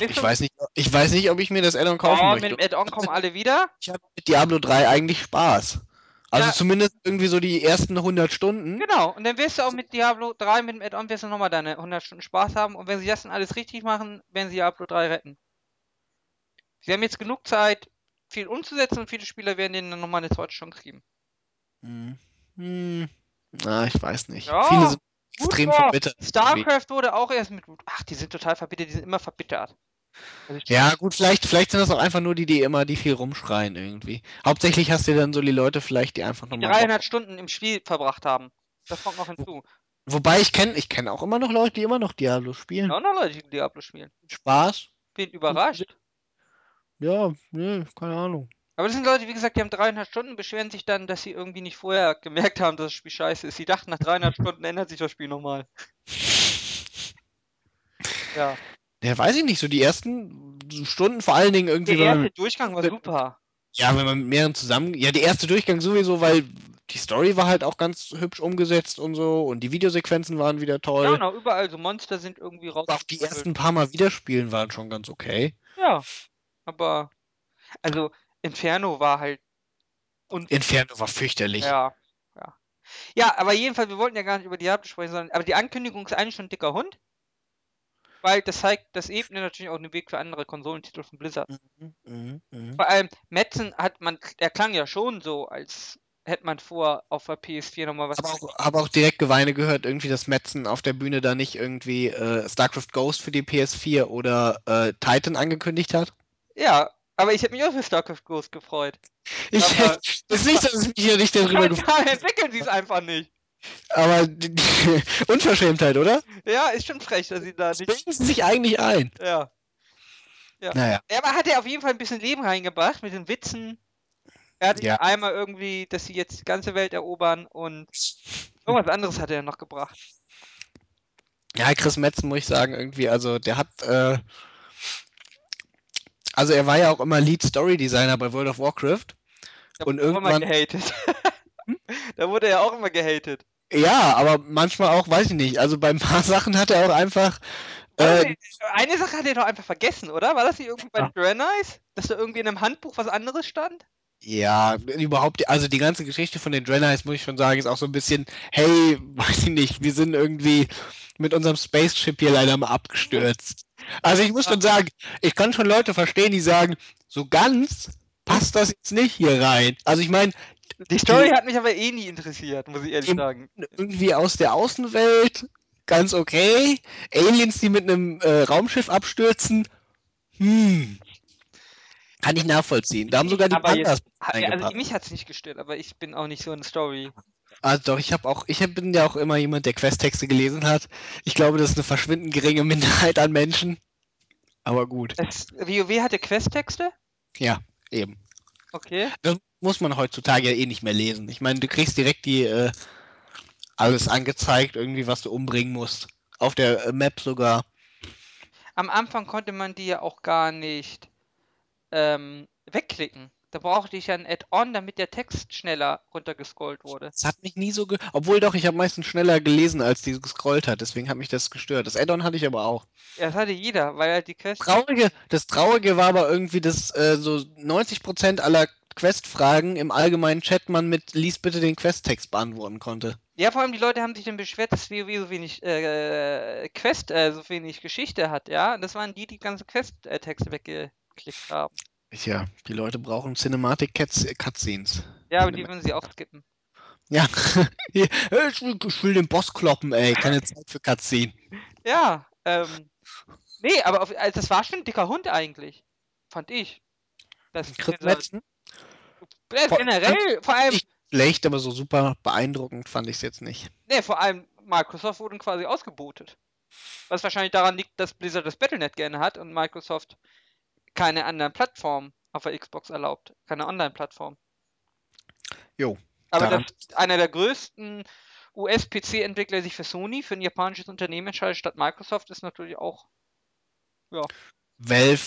ich weiß nicht, ich weiß nicht, ob ich mir das Addon kaufen Oh, möchte. mit dem Add-on kommen alle wieder. Ich habe mit Diablo 3 eigentlich Spaß. Also Ja. zumindest irgendwie so die ersten 100 Stunden. Genau, und dann wirst du auch mit Diablo 3, mit dem Add-on, wirst du nochmal deine 100 Stunden Spaß haben. Und wenn sie das dann alles richtig machen, werden sie Diablo 3 retten. Sie haben jetzt genug Zeit, viel umzusetzen und viele Spieler werden denen dann nochmal eine zweite Chance geben. Hm. Hm. Na, ich weiß nicht. Ja, Viele sind extrem war. verbittert. StarCraft wurde auch erst mit. Ach, die sind total verbittert, die sind immer verbittert. Also Ja, gut, vielleicht, vielleicht sind das auch einfach nur die, die immer, die viel rumschreien irgendwie. Hauptsächlich hast du dann so die Leute vielleicht, die einfach nochmal. 300 Stunden im Spiel verbracht haben. Das kommt noch hinzu. Wobei ich kenne, ich kenne auch immer noch Leute, die immer noch Diablo spielen. Ja, noch Leute, die Diablo spielen. Spaß. Bin überrascht. Ja, nee, keine Ahnung. Aber das sind Leute, wie gesagt, die haben 300 Stunden, beschweren sich dann, dass sie irgendwie nicht vorher gemerkt haben, dass das Spiel scheiße ist. Sie dachten, nach 300 Stunden ändert sich das Spiel nochmal. Ja. Ja, weiß ich nicht, so die ersten Stunden vor allen Dingen irgendwie, Der erste man, Durchgang war mit- super. ja, wenn man mit mehreren zusammen, ja, der erste Durchgang sowieso, weil die Story war halt auch ganz hübsch umgesetzt und so und die Videosequenzen waren wieder Ja, toll. genau, überall so Monster sind irgendwie raus. auch die ersten paar Mal wiederspielen waren schon ganz okay. Ja. Aber, also, Inferno war halt. Und Inferno war fürchterlich. Ja, ja. Ja, aber jedenfalls, wir wollten ja gar nicht über Diablo sprechen, sondern, aber die Ankündigung ist eigentlich schon ein dicker Hund. Weil das zeigt, das ebnet natürlich auch den Weg für andere Konsolentitel von Blizzard. Mhm, mhm, mhm. Vor allem, Metzen hat man, der klang ja schon so, als hätte man vor, auf der PS4 nochmal was. Habe auch, hab auch direkt Geweine gehört, irgendwie, dass Metzen auf der Bühne da nicht irgendwie äh, StarCraft Ghost für die PS4 oder äh, Titan angekündigt hat. Ja, aber ich hätte mich auch für StarCraft Ghost gefreut. Ich Aber- ist nicht, dass es mich hier nicht darüber gefreut Momentan entwickeln sie es einfach nicht. Aber Unverschämtheit, oder? Ja, ist schon frech, dass sie da nicht. sie sich eigentlich ein. Ja. Naja. Ja, aber hat er auf jeden Fall ein bisschen Leben reingebracht mit den Witzen. Er hat Ja. einmal irgendwie, dass sie jetzt die ganze Welt erobern und irgendwas anderes hat er noch gebracht. Ja, Chris Metzen muss ich sagen, irgendwie, also der hat, äh, also er war ja auch immer Lead Story Designer bei World of Warcraft. Da Und wurde er auch immer irgendwann- gehatet. da wurde er auch immer gehatet. Ja, aber manchmal auch, weiß ich nicht. Also bei ein paar Sachen hat er auch einfach. Äh, eine Sache hat er doch einfach vergessen, oder? War das nicht irgendwie bei Ja. Dass da irgendwie in einem Handbuch was anderes stand? ja, überhaupt, also die ganze Geschichte von den Draenei's, muss ich schon sagen, ist auch so ein bisschen, hey, weiß ich nicht, wir sind irgendwie mit unserem Spaceship hier leider mal abgestürzt. Also ich muss schon sagen, ich kann schon Leute verstehen, die sagen, so ganz passt das jetzt nicht hier rein. Also ich meine, Die Story hat mich aber eh nie interessiert, muss ich ehrlich sagen. irgendwie aus der Außenwelt ganz okay. Aliens, die mit einem äh, Raumschiff abstürzen, hm. Kann ich nachvollziehen. Da haben sogar die Pandas also mich hat es nicht gestört, aber ich bin auch nicht so eine Story. Also doch, ich habe auch, ich hab, bin ja auch immer jemand, der Questtexte gelesen hat. Ich glaube, das ist eine verschwindend geringe Minderheit an Menschen. Aber gut, Das, WoW hatte Questtexte? ja, eben. Okay. Das muss man heutzutage ja eh nicht mehr lesen. Ich meine, du kriegst direkt die äh, alles angezeigt, irgendwie, was du umbringen musst. Auf der äh, Map sogar. Am Anfang konnte man die ja auch gar nicht ähm, wegklicken. Da brauchte ich ja ein Add-on, damit der Text schneller runtergescrollt wurde. Das hat mich nie so ge Obwohl doch, ich habe meistens schneller gelesen, als die gescrollt hat. Deswegen hat mich das gestört. Das Add-on hatte ich aber auch. Ja, das hatte jeder, weil halt die Quest. Traurige, das Traurige war aber irgendwie, dass äh, so 90% aller Quest-Fragen im allgemeinen Chat man mit Lies bitte den Quest-Text beantworten konnte. Ja, vor allem die Leute haben sich dann beschwert, dass WoW so wenig äh, Quest, äh, so wenig Geschichte hat, ja. Und das waren die, die ganze Quest-Texte weggeklickt haben. Tja, die Leute brauchen Cinematic Cuts Cutscenes. Ja, aber die würden sie auch skippen. Ja, ich will, ich will den Boss kloppen, ey. Keine Zeit für Cutscene. Ja, ähm. Nee, aber auf, also das war schon ein dicker Hund eigentlich. Fand ich. Das Chris Metzen? Ja, generell, vor allem, schlecht, aber so super beeindruckend fand ich es jetzt nicht. nee, vor allem Microsoft wurden quasi ausgebotet. Was wahrscheinlich daran liegt, dass Blizzard das Battle.net gerne hat und Microsoft keine anderen Plattformen auf der Xbox erlaubt. Keine Online-Plattform. Jo, Aber dass einer der größten US-PC-Entwickler sich für Sony, für ein japanisches Unternehmen entscheidet statt Microsoft, ist natürlich auch. Valve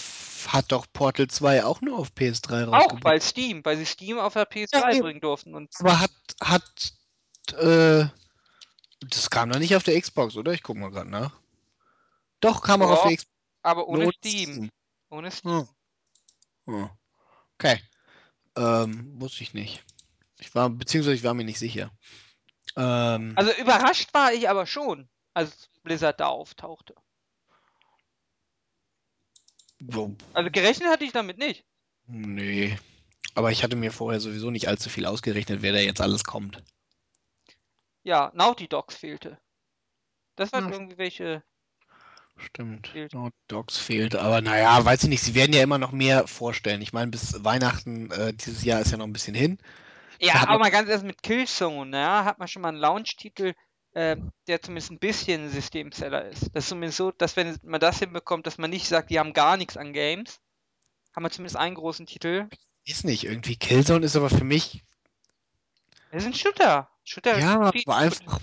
hat doch Portal 2 auch nur auf PS3 Auch rausgebracht. bei Steam, weil sie Steam auf der PS3 Ja, bringen durften. Und Aber hat, hat, äh, das kam doch nicht auf der Xbox, oder? Ich guck mal gerade nach. Doch, kam auch auf der Xbox. aber ohne nur Steam. Ohne Steam. Hm. Hm. Okay. Ähm, wusste ich nicht. Ich war, beziehungsweise ich war mir nicht sicher. Ähm, Also überrascht war ich aber schon, als Blizzard da auftauchte. wo, Also gerechnet hatte ich damit nicht. nee. Aber ich hatte mir vorher sowieso nicht allzu viel ausgerechnet, wer da jetzt alles kommt. Ja, Naughty Dogs fehlte. Das waren Hm. irgendwie welche. Stimmt. Fehlt. No Dogs fehlt. Aber naja, weiß ich nicht. Sie werden ja immer noch mehr vorstellen. Ich meine, bis Weihnachten äh, dieses Jahr ist ja noch ein bisschen hin. Ja, aber mal ganz erst mit Killzone, ja, hat man schon mal einen Launch-Titel, ähm, der zumindest ein bisschen Systemseller ist. Das ist zumindest so, dass wenn man das hinbekommt, dass man nicht sagt, die haben gar nichts an Games, haben wir zumindest einen großen Titel. Ist nicht. Irgendwie Killzone ist aber für mich. Das ist ein Shooter. Shooter. Ja, aber einfach,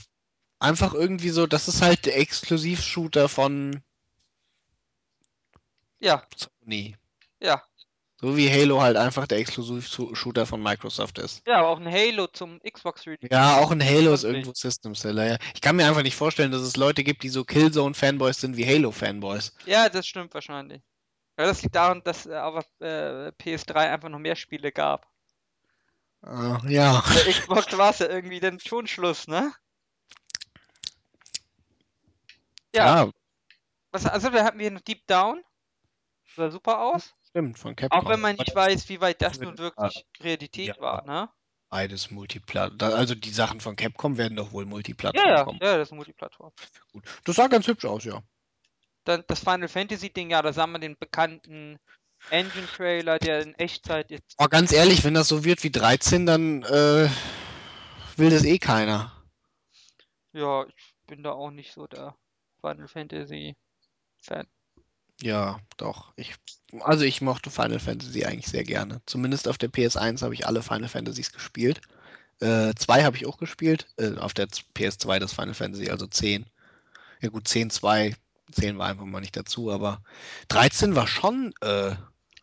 einfach irgendwie so, das ist halt der Exklusivshooter von Ja, Sony. ja. So wie Halo halt einfach der Exklusivshooter von Microsoft ist. Ja, aber auch ein Halo zum Xbox Release. Ja, auch ein Halo ist irgendwo System Seller, ja. Ich kann mir einfach nicht vorstellen, dass es Leute gibt, die so Killzone-Fanboys sind wie Halo-Fanboys. Ja, das stimmt wahrscheinlich. Ja, das liegt daran, dass äh, auf äh, PS3 einfach noch mehr Spiele gab. Äh, ja. Bei Xbox war es ja irgendwie dann schon Schluss, ne? Ja, ja, was, also da hatten wir noch Deep Down. Sah super aus. stimmt, von Capcom. Auch wenn man nicht weiß, wie weit das nun wirklich Realität Ja. war, ne? Beides Multiplattform. Also die Sachen von Capcom werden doch wohl Multiplattform Ja, ja, kommen. ja, das ist Multiplattform. Gut. Das sah ganz hübsch aus, ja. Dann das Final Fantasy Ding, ja, da sah man den bekannten Engine Trailer, der in Echtzeit jetzt. Aber ganz ehrlich, wenn das so wird wie 13, dann äh, will das eh keiner. Ja, ich bin da auch nicht so der Final Fantasy Fan. Ja, doch. Ich, also ich mochte Final Fantasy eigentlich sehr gerne. Zumindest auf der PS1 habe ich alle Final Fantasies gespielt. Äh, zwei habe ich auch gespielt. Äh, auf der PS2 das Final Fantasy, also 10. Ja gut, 10, 2. 10 war einfach mal nicht dazu, aber 13 war schon, äh,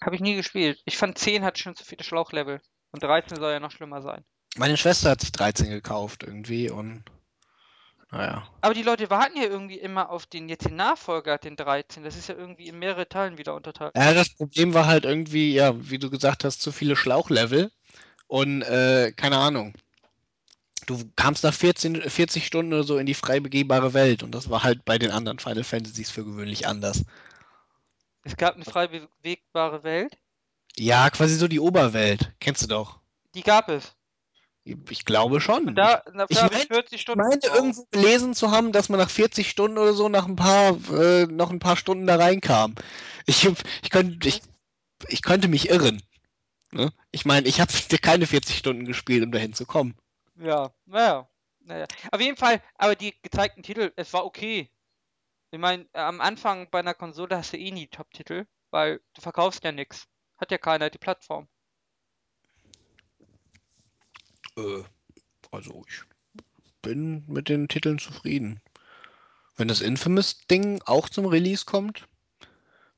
Habe ich nie gespielt. Ich fand 10 hat schon zu viele Schlauchlevel. Und 13 soll ja noch schlimmer sein. meine Schwester hat sich 13 gekauft irgendwie und naja. Aber die Leute warten ja irgendwie immer auf den jetzt den Nachfolger, den 13. Das ist ja irgendwie in mehrere Teilen wieder unterteilt. Ja, das Problem war halt irgendwie, ja, wie du gesagt hast, zu viele Schlauchlevel und äh, keine Ahnung. Du kamst nach 14, 40 Stunden oder so in die frei begehbare Welt und das war halt bei den anderen Final Fantasies für gewöhnlich anders. Es gab eine frei bewegbare Welt. Ja, quasi so die Oberwelt. Kennst du doch. Die gab es. Ich glaube schon. Da, da ich habe ich mein- 40 ich Stunden. meine irgendwo gelesen zu haben, dass man nach 40 Stunden oder so nach ein paar, äh, noch ein paar Stunden da reinkam. Ich, ich, könnte, ich, ich könnte mich irren. Ne? Ich meine, ich habe keine 40 Stunden gespielt, um dahin zu kommen. Ja, naja. naja. Auf jeden Fall, aber die gezeigten Titel, es war okay. Ich meine, am Anfang bei einer Konsole hast du eh nie Top-Titel, weil du verkaufst ja nichts. Hat ja keiner die Plattform. Äh, also ich bin mit den Titeln zufrieden. Wenn das Infamous-Ding auch zum Release kommt,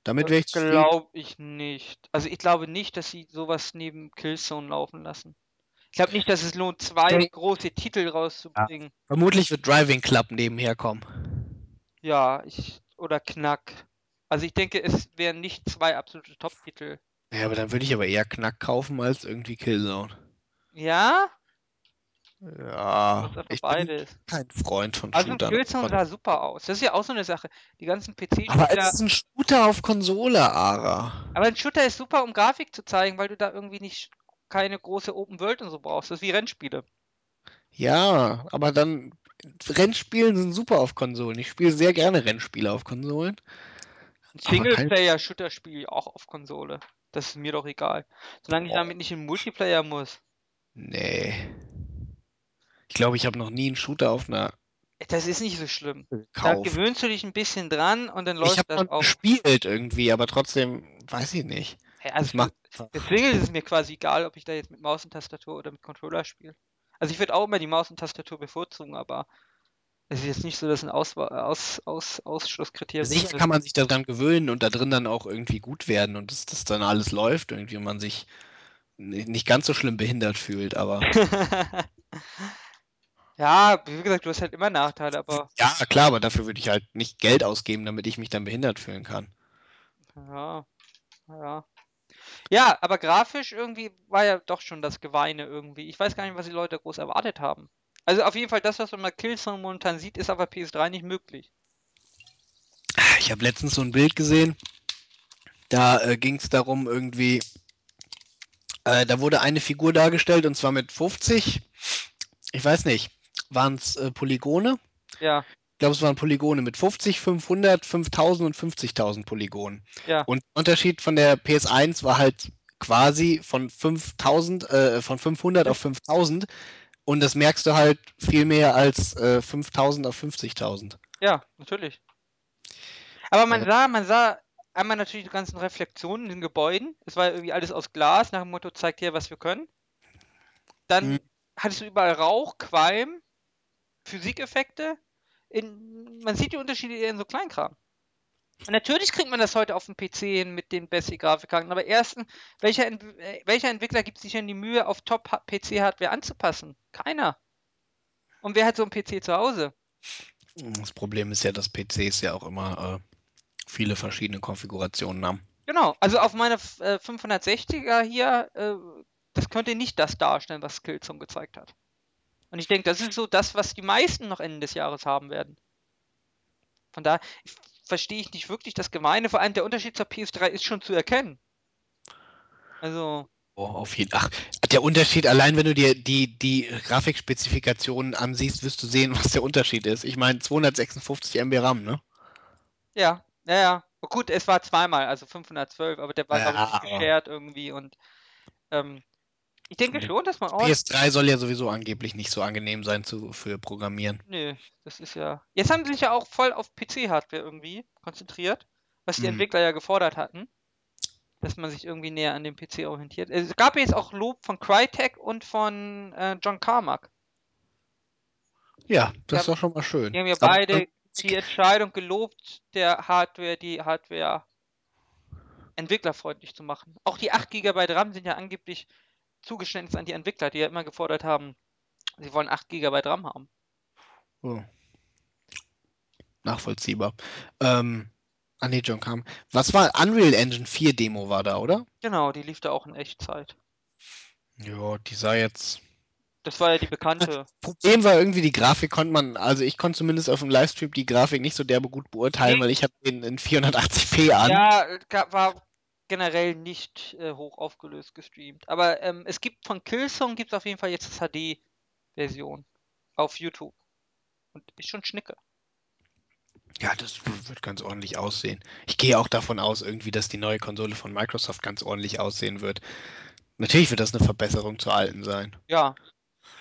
damit wäre ich zufrieden. Glaube ich nicht. Also ich glaube nicht, dass sie sowas neben Killzone laufen lassen. Ich glaube nicht, dass es lohnt, zwei Okay. große Titel rauszubringen. Vermutlich wird Driving Club nebenher kommen. Ja, ich. Oder Knack. Also ich denke, es wären nicht zwei absolute Top-Titel. Ja, aber dann würde ich aber eher Knack kaufen als irgendwie Killzone. Ja? Ja, ich bin kein Freund von Also Shootern. Killzone Von- sah super aus. Das ist ja auch so eine Sache. Die ganzen Aber PC-Spieler. es ist ein Shooter auf Konsole, Ara. Aber ein Shooter ist super, um Grafik zu zeigen, weil du da irgendwie nicht keine große Open World und so brauchst. Das ist wie Rennspiele. Ja, aber dann Rennspielen sind super auf Konsolen. Ich spiele sehr gerne Rennspiele auf Konsolen. Ein Aber kein- Singleplayer-Shooter-Spiel auch auf Konsole. Das ist mir doch egal. Solange ich damit nicht in Multiplayer muss. Nee. Ich glaube, ich habe noch nie einen Shooter auf einer Das ist nicht so schlimm. Da gekauft. gewöhnst du dich ein bisschen dran und dann Ich läuft habe das auch. gespielt irgendwie, aber trotzdem weiß ich nicht. Ja, also macht deswegen ist es mir quasi egal, ob ich da jetzt mit Maus und Tastatur oder mit Controller spiele. Also ich würde auch immer die Maus und Tastatur bevorzugen, aber es ist jetzt nicht so, dass ein Auswa aus, aus, Ausschlusskriterium Sicher ist. kann man sich daran gewöhnen und da drin dann auch irgendwie gut werden und dass das dann alles läuft irgendwie und man sich ni- nicht ganz so schlimm behindert fühlt, aber ja, wie gesagt, du hast halt immer Nachteile, aber ja, klar, aber dafür würde ich halt nicht Geld ausgeben, damit ich mich dann behindert fühlen kann. ja, ja. Ja, aber grafisch irgendwie war ja doch schon das Geweine irgendwie. Ich weiß gar nicht, was die Leute groß erwartet haben. Also auf jeden Fall das, was man bei Killzone momentan sieht, ist auf der PS3 nicht möglich. Ich habe letztens so ein Bild gesehen, da äh, ging es darum irgendwie, äh, da wurde eine Figur dargestellt und zwar mit 50, ich weiß nicht, waren es äh, Polygone? Ja, Ich glaube, es waren Polygone mit 50, 500, 5000 und 50.000 Polygonen. ja, Und der Unterschied von der PS1 war halt quasi von 5000, äh, von 500 auf 5000. Und das merkst du halt viel mehr als äh, 5000 auf 50.000. ja, natürlich. Aber man Ja. sah, man sah einmal natürlich die ganzen Reflexionen in den Gebäuden. Es war irgendwie alles aus Glas, nach dem Motto, zeigt her, was wir können. Dann Hm. hattest du überall Rauch, Qualm, Physikeffekte. In, man sieht die Unterschiede eher in so Kleinkram. Und natürlich kriegt man das heute auf dem PC hin mit den Basic-Grafikkarten. Aber erstens, welcher, äh, welcher Entwickler gibt sich denn die Mühe, auf Top-PC-Hardware anzupassen? Keiner. Und wer hat so einen PC zu Hause? Das Problem ist ja, dass PCs ja auch immer äh, viele verschiedene Konfigurationen haben. Genau, also auf meiner äh, 560er hier, äh, das könnte nicht das darstellen, was Skillzone gezeigt hat. Und ich denke, das ist so das, was die meisten noch Ende des Jahres haben werden. Von daher verstehe ich nicht wirklich das Gemeine. Vor allem der Unterschied zur PS3 ist schon zu erkennen. Also, Oh, auf jeden Ach, der Unterschied, allein wenn du dir die, die Grafikspezifikationen ansiehst, wirst du sehen, was der Unterschied ist. Ich meine, 256 MB RAM, ne? ja, ja, ja. Oh, gut, es war zweimal, also 512, aber der war, glaube ich, Ja, nicht aber- geshared irgendwie und ähm, ich denke schon, dass man ordentlich. PS3 soll ja sowieso angeblich nicht so angenehm sein zu, für Programmieren. Nö, das ist ja. Jetzt haben sie sich ja auch voll auf PC-Hardware irgendwie konzentriert, was die Mhm. Entwickler ja gefordert hatten, dass man sich irgendwie näher an dem PC orientiert. Es gab jetzt auch Lob von Crytek und von äh, John Carmack. Ja, das ist doch schon mal schön. Die haben ja beide die Entscheidung gelobt, der Hardware, die Hardware entwicklerfreundlich zu machen. Auch die 8 GB RAM sind ja angeblich Zugeständnis an die Entwickler, die ja immer gefordert haben, sie wollen 8 GB RAM haben. Oh. Nachvollziehbar. Ähm, ah nee, John Carm. Was war Unreal Engine 4 Demo war da, oder? Genau, die lief da auch in Echtzeit. Ja, die sah jetzt. Das war ja die bekannte. Problem war irgendwie, die Grafik konnte man, also ich konnte zumindest auf dem Livestream die Grafik nicht so derbe gut beurteilen, Nee. weil ich habe den in 480p an. Ja, äh, war generell nicht äh, hoch aufgelöst gestreamt. Aber ähm, es gibt von Killzone gibt es auf jeden Fall jetzt das HD-Version auf YouTube. Und ist schon Schnicke. Ja, das wird ganz ordentlich aussehen. Ich gehe auch davon aus, irgendwie, dass die neue Konsole von Microsoft ganz ordentlich aussehen wird. Natürlich wird das eine Verbesserung zur alten sein. Ja.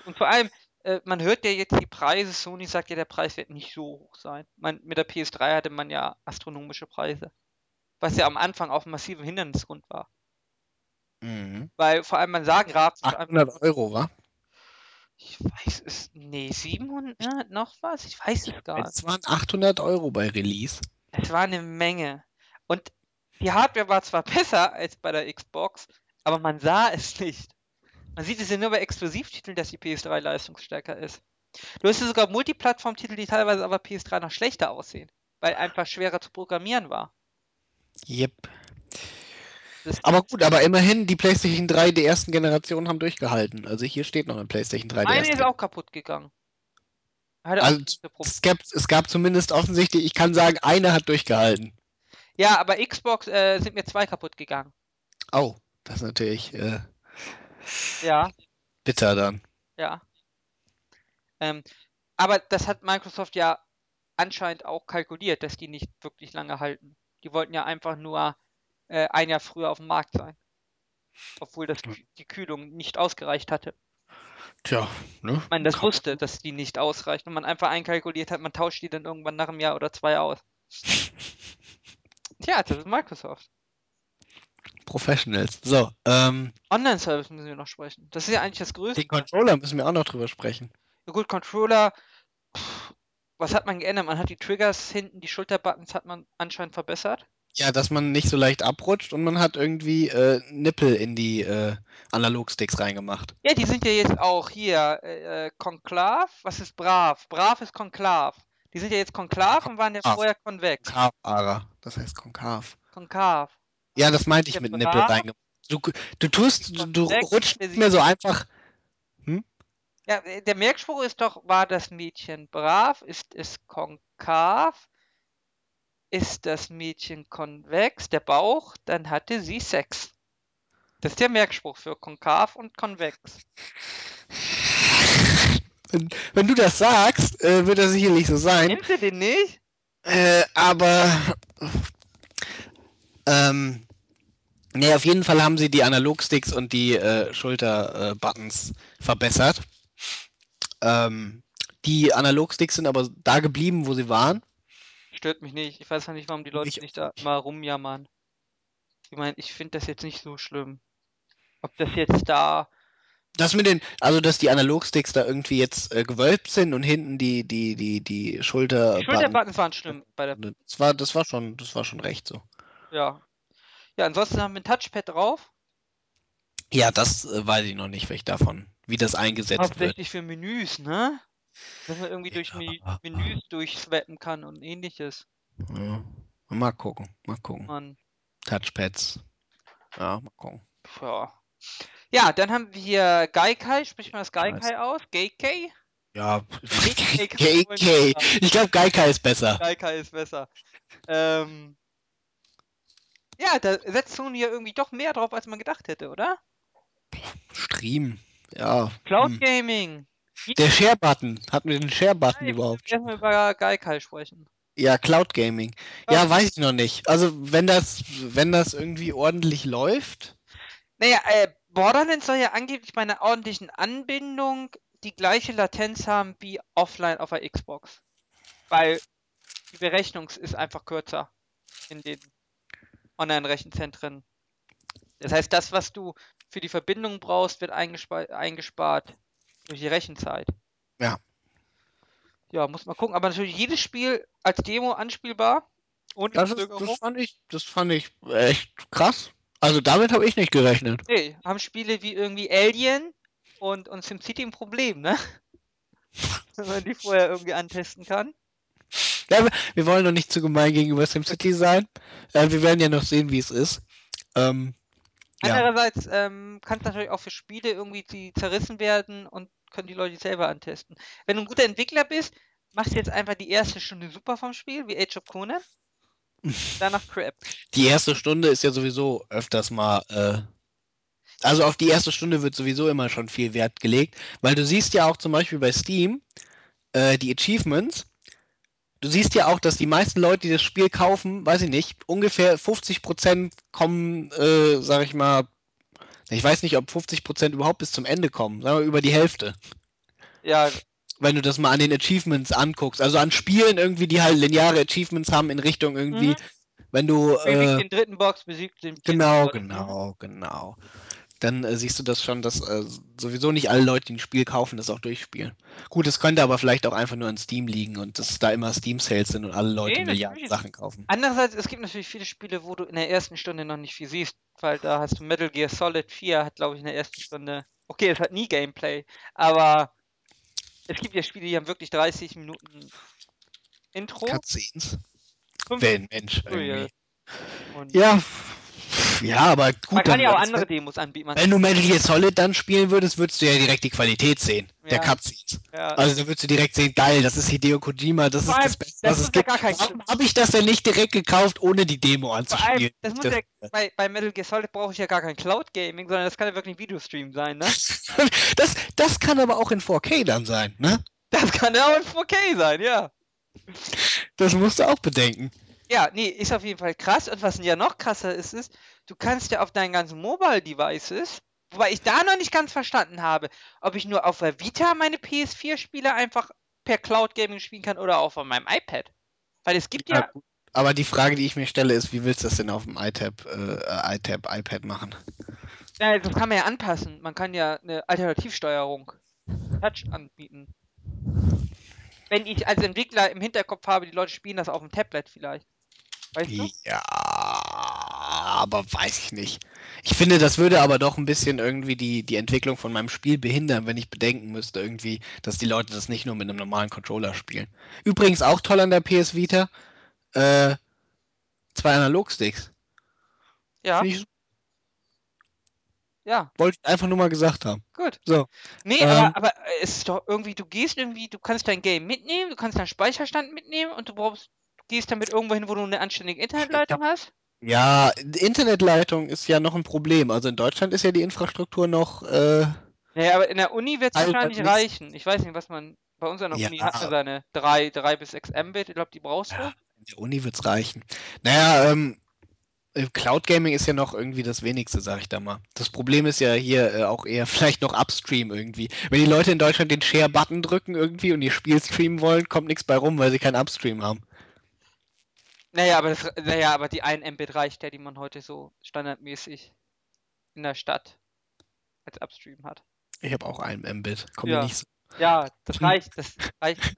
Und vor allem, äh, man hört ja jetzt die Preise. Sony sagt ja, der Preis wird nicht so hoch sein. Man, mit der PS3 hatte man ja astronomische Preise. Was ja am Anfang auch ein massiver Hindernisgrund war. Mhm. Weil vor allem man sah grafisch einfach 800 Euro, wa? weiß es. Nee, 700 noch was? Ich weiß es gar nicht. Es waren 800 Euro bei Release. Es war eine Menge. Und die Hardware war zwar besser als bei der Xbox, aber man sah es nicht. Man sieht es ja nur bei Exklusivtiteln, dass die PS3 leistungsstärker ist. Du hast ja sogar Multiplattform-Titel, die teilweise aber PS3 noch schlechter aussehen, weil einfach schwerer zu programmieren war. Yep. Aber gut, aber immerhin, die PlayStation 3 der ersten Generation haben durchgehalten. Also hier steht noch eine PlayStation 3 der meine ist auch kaputt gegangen. Hatte Also, es gab, es gab zumindest offensichtlich, ich kann sagen, eine hat durchgehalten. Ja, aber Xbox äh, sind mir zwei kaputt gegangen. Oh, das ist natürlich äh, Ja, bitter dann. ja. Ähm, aber das hat Microsoft ja anscheinend auch kalkuliert, dass die nicht wirklich lange halten. Die wollten ja einfach nur äh, ein Jahr früher auf dem Markt sein. Obwohl das, die Kühlung nicht ausgereicht hatte. Tja, ne? Man das wusste, dass die nicht ausreicht und man einfach einkalkuliert hat, man tauscht die dann irgendwann nach einem Jahr oder zwei aus. Tja, das ist Microsoft. Professionals. So, ähm, Online-Service müssen wir noch sprechen. Das ist ja eigentlich das Größte. den Controller müssen wir auch noch drüber sprechen. Ja gut, Controller, pff, was hat man geändert? Man hat die Triggers hinten, die Schulterbuttons hat man anscheinend verbessert. Ja, dass man nicht so leicht abrutscht und man hat irgendwie äh, Nippel in die äh, Analogsticks reingemacht. Ja, die sind ja jetzt auch hier, äh, äh, Konklav, was ist Brav? Brav ist Konklav. Die sind ja jetzt Konklav und waren ja Konkav. vorher konvex. Konkav-Ara. Das heißt Konkav. Konkav. Ja, das meinte ich mit Nippel reingemacht. Du, du tust, du, du der nicht mehr so einfach. Ja, äh, der Merkspruch ist doch, war das Mädchen brav? Ist es konkav? Ist das Mädchen konvex? Der Bauch? Dann hatte sie Sex. Das ist der Merkspruch für konkav und konvex. Wenn, wenn du das sagst, äh, wird das sicherlich so sein. Kennst du den nicht? Äh, aber. Ähm. Nee, auf jeden Fall haben sie die Analogsticks und die äh, Schulter-Buttons verbessert. Ähm, die Analogsticks sind aber da geblieben, wo sie waren. Stört mich nicht. Ich weiß ja nicht, warum die Leute Ich nicht da mal rumjammern. Ich meine, ich finde das jetzt nicht so schlimm. Ob das jetzt da. Das mit den, also dass die Analogsticks da irgendwie jetzt äh, gewölbt sind und hinten die, die, die, die Schulter. Die Schulterbuttons waren schlimm bei der. Das war, das war schon, das war schon recht so. Ja. Ja, ansonsten haben wir ein Touchpad drauf. Ja, das äh, weiß ich noch nicht, welch davon, wie das eingesetzt wird. Hauptsächlich für Menüs, ne? Dass man irgendwie durch Ja. Menüs durchswappen kann und ähnliches. Ja. Mal gucken, mal gucken. Man, Touchpads. Ja, mal gucken. ja. Ja, dann haben wir hier Gaikai. Spricht man das Gaikai aus? Gaikai? Ja, Gaikai. Ich glaube, Gaikai ist besser. Gaikai ist besser. Ähm, ja, da setzt Sony ja irgendwie doch mehr drauf, als man gedacht hätte, oder? Stream. Ja. Cloud hm. Gaming. Der Share-Button. Hatten wir den Share-Button Nein, überhaupt? Erstmal über Gaikai sprechen. Ja, Cloud Gaming. Ja, weiß ich noch nicht. Also, wenn das, wenn das irgendwie ordentlich läuft. Naja, äh, Borderlands soll ja angeblich bei einer ordentlichen Anbindung die gleiche Latenz haben wie offline auf der Xbox. Weil die Berechnung ist einfach kürzer in den Online-Rechenzentren. Das heißt, das, was du für die Verbindung brauchst, wird eingespa eingespart durch die Rechenzeit. Ja. Ja, muss man gucken. Aber natürlich jedes Spiel als Demo anspielbar. Ohne Das, ist, das, fand ich, das fand ich echt krass. Also, damit habe ich nicht gerechnet. Nee, haben Spiele wie irgendwie Alien und, und SimCity ein Problem, ne? Wenn man die vorher irgendwie antesten kann. Ja, wir, wollen noch nicht zu gemein gegenüber SimCity sein. Äh, wir werden ja noch sehen, wie es ist. Ähm. Andererseits ähm, kann es natürlich auch für Spiele irgendwie die zerrissen werden und können die Leute selber antesten. Wenn du ein guter Entwickler bist, machst du jetzt einfach die erste Stunde super vom Spiel, wie Age of Conan. Danach Crap. Die erste Stunde ist ja sowieso öfters mal. Äh, also auf die erste Stunde wird sowieso immer schon viel Wert gelegt, weil du siehst ja auch zum Beispiel bei Steam äh, die Achievements. Du siehst ja auch, dass die meisten Leute, die das Spiel kaufen, weiß ich nicht, ungefähr 50% kommen, äh, sag ich mal, ich weiß nicht, ob 50% überhaupt bis zum Ende kommen, sagen wir über die Hälfte. Ja, Wenn du das mal an den Achievements anguckst, also an Spielen irgendwie, die halt lineare Achievements haben in Richtung irgendwie, Mhm. wenn du. Äh, den dritten Box, besiegt den Genau. Mhm. genau, genau. Dann äh, siehst du das schon, dass äh, sowieso nicht alle Leute, die ein Spiel kaufen, das auch durchspielen. Gut, es könnte aber vielleicht auch einfach nur an Steam liegen und dass da immer Steam-Sales sind und alle Leute Nee, Milliarden. Sachen kaufen. Andererseits, es gibt natürlich viele Spiele, wo du in der ersten Stunde noch nicht viel siehst, weil da hast du Metal Gear Solid 4, hat glaube ich in der ersten Stunde, okay, es hat nie Gameplay, aber es gibt ja Spiele, die haben wirklich 30 Minuten Intro, Cutscenes. 5 Wenn, Mensch, irgendwie. Und Ja, ja, aber man gut, kann dann, ja auch andere Demos anbieten. Man, wenn du Metal Gear Solid dann spielen würdest, würdest du ja direkt die Qualität sehen, der Ja. Cutscenes. ja, Also da würdest du direkt sehen, geil, das ist Hideo Kojima, das Vor ist das Beste, das was es ja gibt. kein- Warum habe ich das denn nicht direkt gekauft, ohne die Demo vor allem, anzuspielen? das muss Das- ja, bei, bei Metal Gear Solid brauche ich ja gar kein Cloud Gaming, sondern das kann ja wirklich ein Videostream sein, ne? das, das kann aber auch in 4K dann sein, ne? Das kann ja auch in 4K sein, ja. Das musst du auch bedenken. Ja, nee, ist auf jeden Fall krass. Und was ja noch krasser ist, ist, du kannst ja auf deinen ganzen Mobile-Devices, wobei ich da noch nicht ganz verstanden habe, ob ich nur auf der Vita meine PS4-Spiele einfach per Cloud Gaming spielen kann oder auch auf meinem iPad. Weil es gibt ja, gut. Aber die Frage, die ich mir stelle, ist, wie willst du das denn auf dem iTab, äh, iTab, iPad machen? ja, das kann man ja anpassen. Man kann ja eine Alternativsteuerung Touch anbieten. Wenn ich als Entwickler im Hinterkopf habe, die Leute spielen das auf dem Tablet vielleicht. Weißt du? Ja, aber weiß ich nicht. Ich finde, das würde aber doch ein bisschen irgendwie die, die Entwicklung von meinem Spiel behindern, wenn ich bedenken müsste irgendwie, dass die Leute das nicht nur mit einem normalen Controller spielen. Übrigens auch toll an der PS Vita, äh, zwei Analogsticks. Ja, Finde ich, ja, wollte ich einfach nur mal gesagt haben. gut. So. Nee, Ähm. aber, aber es ist doch irgendwie, du gehst irgendwie, du kannst dein Game mitnehmen, du kannst deinen Speicherstand mitnehmen und du brauchst, gehst damit irgendwo hin, wo du eine anständige Internetleitung hast. Ja, Internetleitung ist ja noch ein Problem. Also in Deutschland ist ja die Infrastruktur noch, äh, Naja, aber in der Uni wird es wahrscheinlich nicht. reichen. Ich weiß nicht, was man, bei uns an der Ja. Uni hat man seine 3, 3 bis 6 Mbit, ich glaube, die brauchst du. Ja. in der Uni wird's reichen. Naja, ähm, äh, Cloud Gaming ist ja noch irgendwie das Wenigste, sag ich da mal. Das Problem ist ja hier äh, auch eher vielleicht noch Upstream irgendwie. Wenn die Leute in Deutschland den Share-Button drücken irgendwie und ihr Spiel streamen wollen, kommt nichts bei rum, weil sie keinen Upstream haben. Naja, aber das, naja, aber die 1 Mbit reicht ja, die man heute so standardmäßig in der Stadt als Upstream hat. Ich habe auch einen Mbit. Komm Ja. nicht so. Ja, das reicht, das reicht.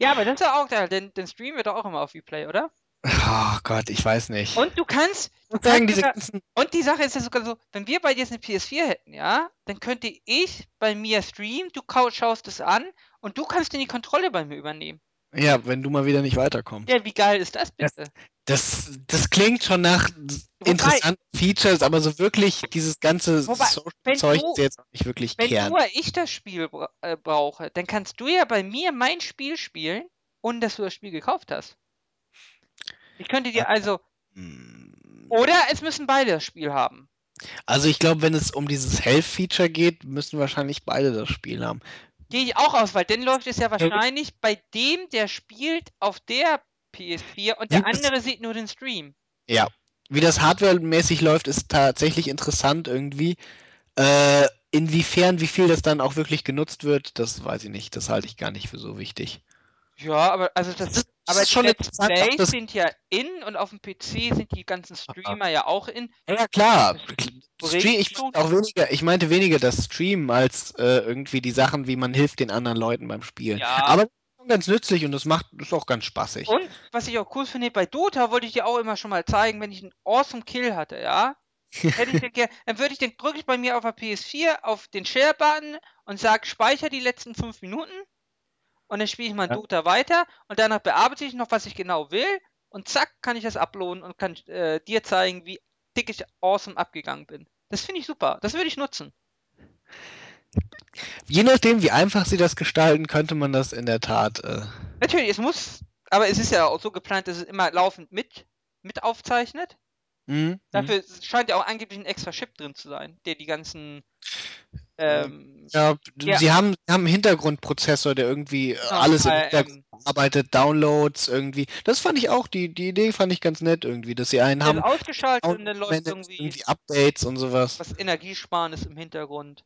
Ja, aber das ist ja auch geil, denn, denn Stream wird doch auch immer auf Replay, oder? Oh Gott, ich weiß nicht. Und du kannst, muss kannst sogar-. Und die Sache ist ja sogar so, wenn wir beide jetzt eine PS4 hätten, ja, dann könnte ich bei mir streamen, du schaust es an und du kannst dann die Kontrolle bei mir übernehmen. Ja, wenn du mal wieder nicht weiterkommst. Ja, wie geil ist das bitte? Das, das klingt schon nach interessanten Features, aber so wirklich dieses ganze Wobei, Social-Zeug du- ist jetzt nicht wirklich Wenn Kern. nur ich das Spiel bra äh, brauche, dann kannst du ja bei mir mein Spiel spielen, ohne dass du das Spiel gekauft hast. Ich könnte dir also, Hm. oder es müssen beide das Spiel haben. Also ich glaube, wenn es um dieses Health-Feature geht, müssen wahrscheinlich beide das Spiel haben. Gehe ich auch aus, weil dann läuft es ja wahrscheinlich bei dem, der spielt, auf der PS4 und der andere sieht nur den Stream. Ja. Wie das hardware-mäßig läuft, ist tatsächlich interessant irgendwie. Äh, inwiefern, wie viel das dann auch wirklich genutzt wird, das weiß ich nicht. Das halte ich gar nicht für so wichtig. Ja, aber also das, Ist- aber ist schon die Let's interessant, ob Plays sind ja in und auf dem PC sind die ganzen Streamer ja auch in. Ja, klar. Stream, ich, schon. meinte auch weniger, ich meinte weniger das Streamen als äh, irgendwie die Sachen, wie man hilft den anderen Leuten beim Spielen. Ja. Aber das ist schon ganz nützlich und das macht ist auch ganz spaßig. Und was ich auch cool finde, bei Dota wollte ich dir auch immer schon mal zeigen, wenn ich einen awesome Kill hatte, ja. Den, dann würde ich den drücke ich bei mir auf der PS4 auf den Share-Button und sage, speicher die letzten fünf Minuten und dann spiele ich mein Ja. Dota weiter und danach bearbeite ich noch, was ich genau will und zack, kann ich das uploaden und kann äh, dir zeigen, wie dick ich awesome abgegangen bin. Das finde ich super. Das würde ich nutzen. Je nachdem, wie einfach sie das gestalten, könnte man das in der Tat. Äh, Natürlich, es muss, aber es ist ja auch so geplant, dass es immer laufend mit, mit aufzeichnet. mhm, Dafür scheint ja auch angeblich ein extra Chip drin zu sein, der die ganzen. Ähm, Ja, Ja. sie haben, haben einen Hintergrundprozessor, der irgendwie äh, alles im Hintergrund ähm, arbeitet, Downloads irgendwie. Das fand ich auch, die, die Idee fand ich ganz nett irgendwie, dass sie einen ist haben, ausgeschaltet und dann läuft irgendwie irgendwie Updates und sowas. was Energiesparendes im Hintergrund.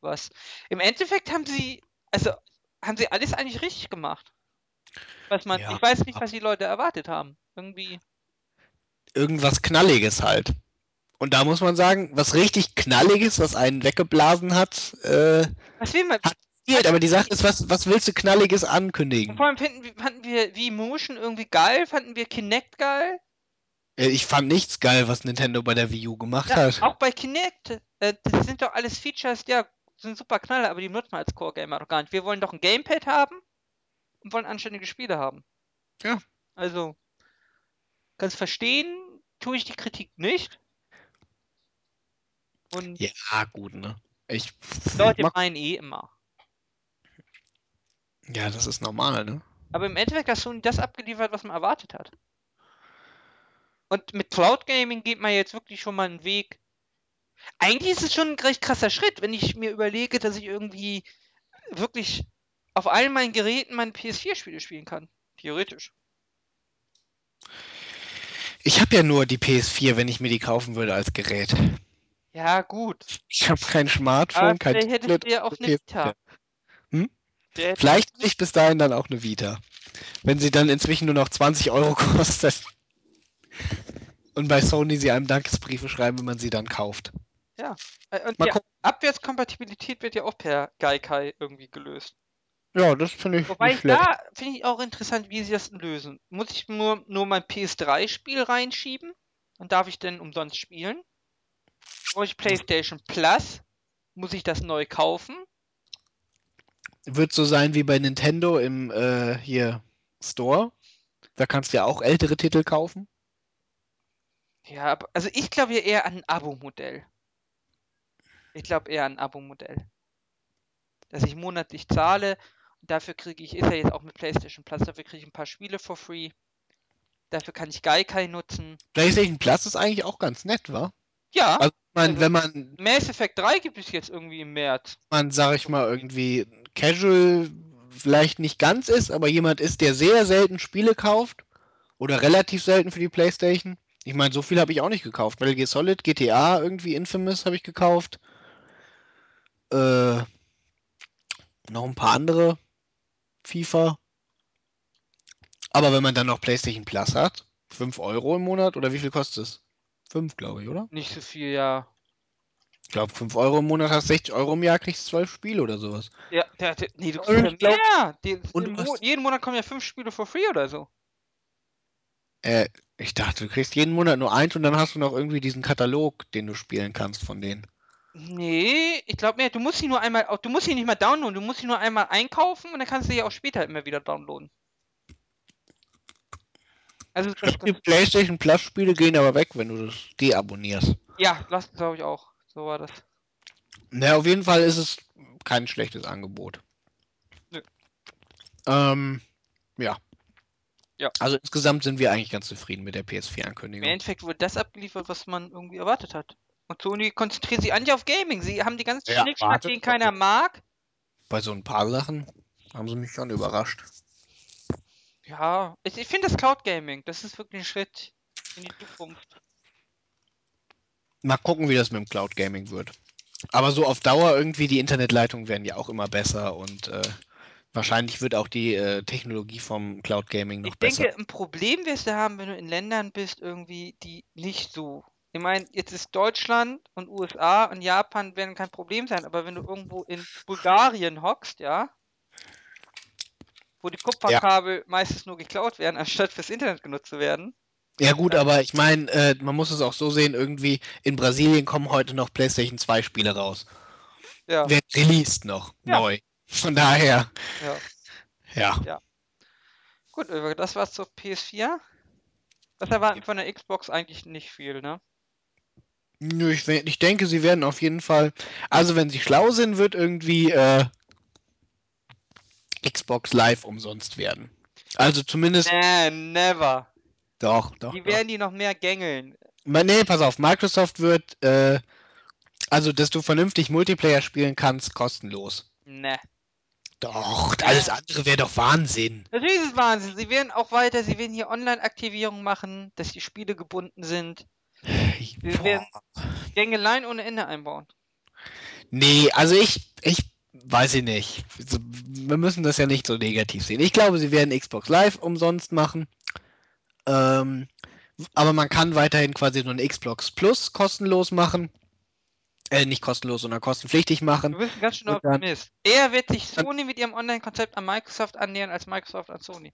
Was. Im Endeffekt haben sie, also haben sie alles eigentlich richtig gemacht. Was man, Ja. ich weiß nicht, was die Leute erwartet haben. Irgendwie. Irgendwas Knalliges halt. Und da muss man sagen, was richtig Knalliges, was einen weggeblasen hat, äh, Was will man? Hat fehlt. Aber die Sache ist, was, was willst du Knalliges Und ankündigen? vor allem finden, wir- fanden wir V-Motion irgendwie geil, fanden wir Kinect geil. Äh, Ich fand nichts geil, was Nintendo bei der Wii U gemacht Ja, hat. auch bei Kinect. Äh, das sind doch alles Features, ja, sind super Knaller, aber die nutzt man als Core-Gamer doch gar nicht. Wir wollen doch ein Gamepad haben und wollen anständige Spiele haben. Ja. Also, ganz verstehen tue ich die Kritik nicht. Und Ja, gut, ne? Ich. Leute Mal- meinen eh immer. Ja, das ist normal, ne? Aber im Endeffekt hat Sony das abgeliefert, was man erwartet hat. Und mit Cloud Gaming geht man jetzt wirklich schon mal einen Weg. Eigentlich ist es schon ein recht krasser Schritt, wenn ich mir überlege, dass ich irgendwie wirklich auf allen meinen Geräten meine PS4-Spiele spielen kann. Theoretisch. Ich habe ja nur die PS4, wenn ich mir die kaufen würde als Gerät. Ja, gut. Ich habe kein Aber Smartphone, kein vielleicht hättest du ja auch und eine PS4. Vita. Hm? Hätte- Vielleicht ich bis dahin dann auch eine Vita. Wenn sie dann inzwischen nur noch 20 Euro kostet. Und bei Sony sie einem Dankesbriefe schreiben, wenn man sie dann kauft. Äh, Und Mal die gucken. Abwärtskompatibilität wird ja auch per Gaikai irgendwie gelöst. Ja, das finde ich Wobei nicht ich schlecht. da finde ich auch interessant, wie sie das lösen. Muss ich nur, nur mein PS3-Spiel reinschieben? Dann darf ich denn umsonst spielen? Brauche ich PlayStation Plus? Muss ich das neu kaufen? Wird so sein wie bei Nintendo im äh, hier Store. Da kannst du ja auch ältere Titel kaufen. Ja, aber, also ich glaube ja eher an ein Abo-Modell. Ich glaube eher an ein Abo-Modell. Dass ich monatlich zahle und dafür kriege ich, ist ja jetzt auch mit PlayStation Plus, dafür kriege ich ein paar Spiele for free. Dafür kann ich Gaikai nutzen. PlayStation Plus ist eigentlich auch ganz nett, wa? Ja, Also, man, Also- wenn man, Mass Effect 3 gibt es jetzt irgendwie im März. man, sag ich mal, irgendwie casual vielleicht nicht ganz ist, aber jemand ist, der sehr selten Spiele kauft oder relativ selten für die PlayStation. Ich meine, so viel habe ich auch nicht gekauft. Metal Gear Solid, GTA, irgendwie Infamous habe ich gekauft. Äh, noch ein paar andere. FIFA. Aber wenn man dann noch PlayStation Plus hat, 5 Euro im Monat oder wie viel kostet es? 5, glaube ich, oder? Nicht so viel, ja. Ich glaube, 5 Euro im Monat hast 60 Euro im Jahr, kriegst 12 Spiele oder sowas. Ja, der, der, nee, du kriegst ja glaub- mehr. Die, und im du Mo hast- jeden Monat kommen ja fünf Spiele for free oder so. Äh, ich dachte, du kriegst jeden Monat nur eins und dann hast du noch irgendwie diesen Katalog, den du spielen kannst von denen. Nee, ich glaube mehr, du musst sie nur einmal, du musst sie nicht mal downloaden, du musst sie nur einmal einkaufen und dann kannst du sie auch später immer wieder downloaden. Also, das, die PlayStation Plus Spiele gehen aber weg, wenn du das deabonnierst. ja, das glaube ich auch. So war das. Na, auf jeden Fall ist es kein schlechtes Angebot. Nö. Ähm, ja. Ja. Also insgesamt sind wir eigentlich ganz zufrieden mit der Im PS4-Ankündigung. Endeffekt wurde das abgeliefert, was man irgendwie erwartet hat. Und Sony konzentriert sich eigentlich auf Gaming. Sie haben die ganzen Ja, Schnickschnack, den keiner mag. Bei so ein paar Sachen haben sie mich schon überrascht. Ja, ich, ich finde das Cloud Gaming, das ist wirklich ein Schritt in die Zukunft. Mal gucken, wie das mit dem Cloud Gaming wird. Aber so auf Dauer irgendwie, die Internetleitungen werden ja auch immer besser und äh, wahrscheinlich wird auch die äh, Technologie vom Cloud Gaming noch Ich besser. denke, ein Problem wirst du haben, wenn du in Ländern bist, irgendwie, die nicht so. Ich meine, jetzt ist Deutschland und USA und Japan werden kein Problem sein, aber wenn du irgendwo in Bulgarien hockst, ja, wo die Kupferkabel meistens nur geklaut werden, anstatt fürs Internet genutzt zu werden. Ja gut, aber ich meine, äh, man muss es auch so sehen, irgendwie in Brasilien kommen heute noch PlayStation 2 Spiele raus. Ja, Wird released noch, Ja. neu. Von daher, ja. ja. Gut, das war's zur PS4. Was erwarten von der Xbox eigentlich nicht viel, ne? Nö, ich, ich denke, sie werden auf jeden Fall, also wenn sie schlau sind, wird irgendwie äh, Xbox Live umsonst werden. Also zumindest, Nee, never. doch, doch. Die doch. werden die noch mehr gängeln. Nee, pass auf, Microsoft wird, äh, also dass du vernünftig Multiplayer spielen kannst, kostenlos. Ne. Doch, alles andere wäre doch Wahnsinn. Natürlich ist es Wahnsinn. Sie werden auch weiter, sie werden hier Online-Aktivierung machen, dass die Spiele gebunden sind. Wir Boah. werden Gängeleien ohne Ende einbauen. Nee, also ich, ich weiß ich nicht. So, Wir müssen das ja nicht so negativ sehen. Ich glaube, sie werden Xbox Live umsonst machen. Ähm, aber man kann weiterhin quasi nur ein Xbox Plus kostenlos machen. Äh, nicht kostenlos, sondern kostenpflichtig machen. Du bist ein ganz dann- Optimist. Eher wird sich Sony mit ihrem Online-Konzept an Microsoft annähern, als Microsoft an Sony.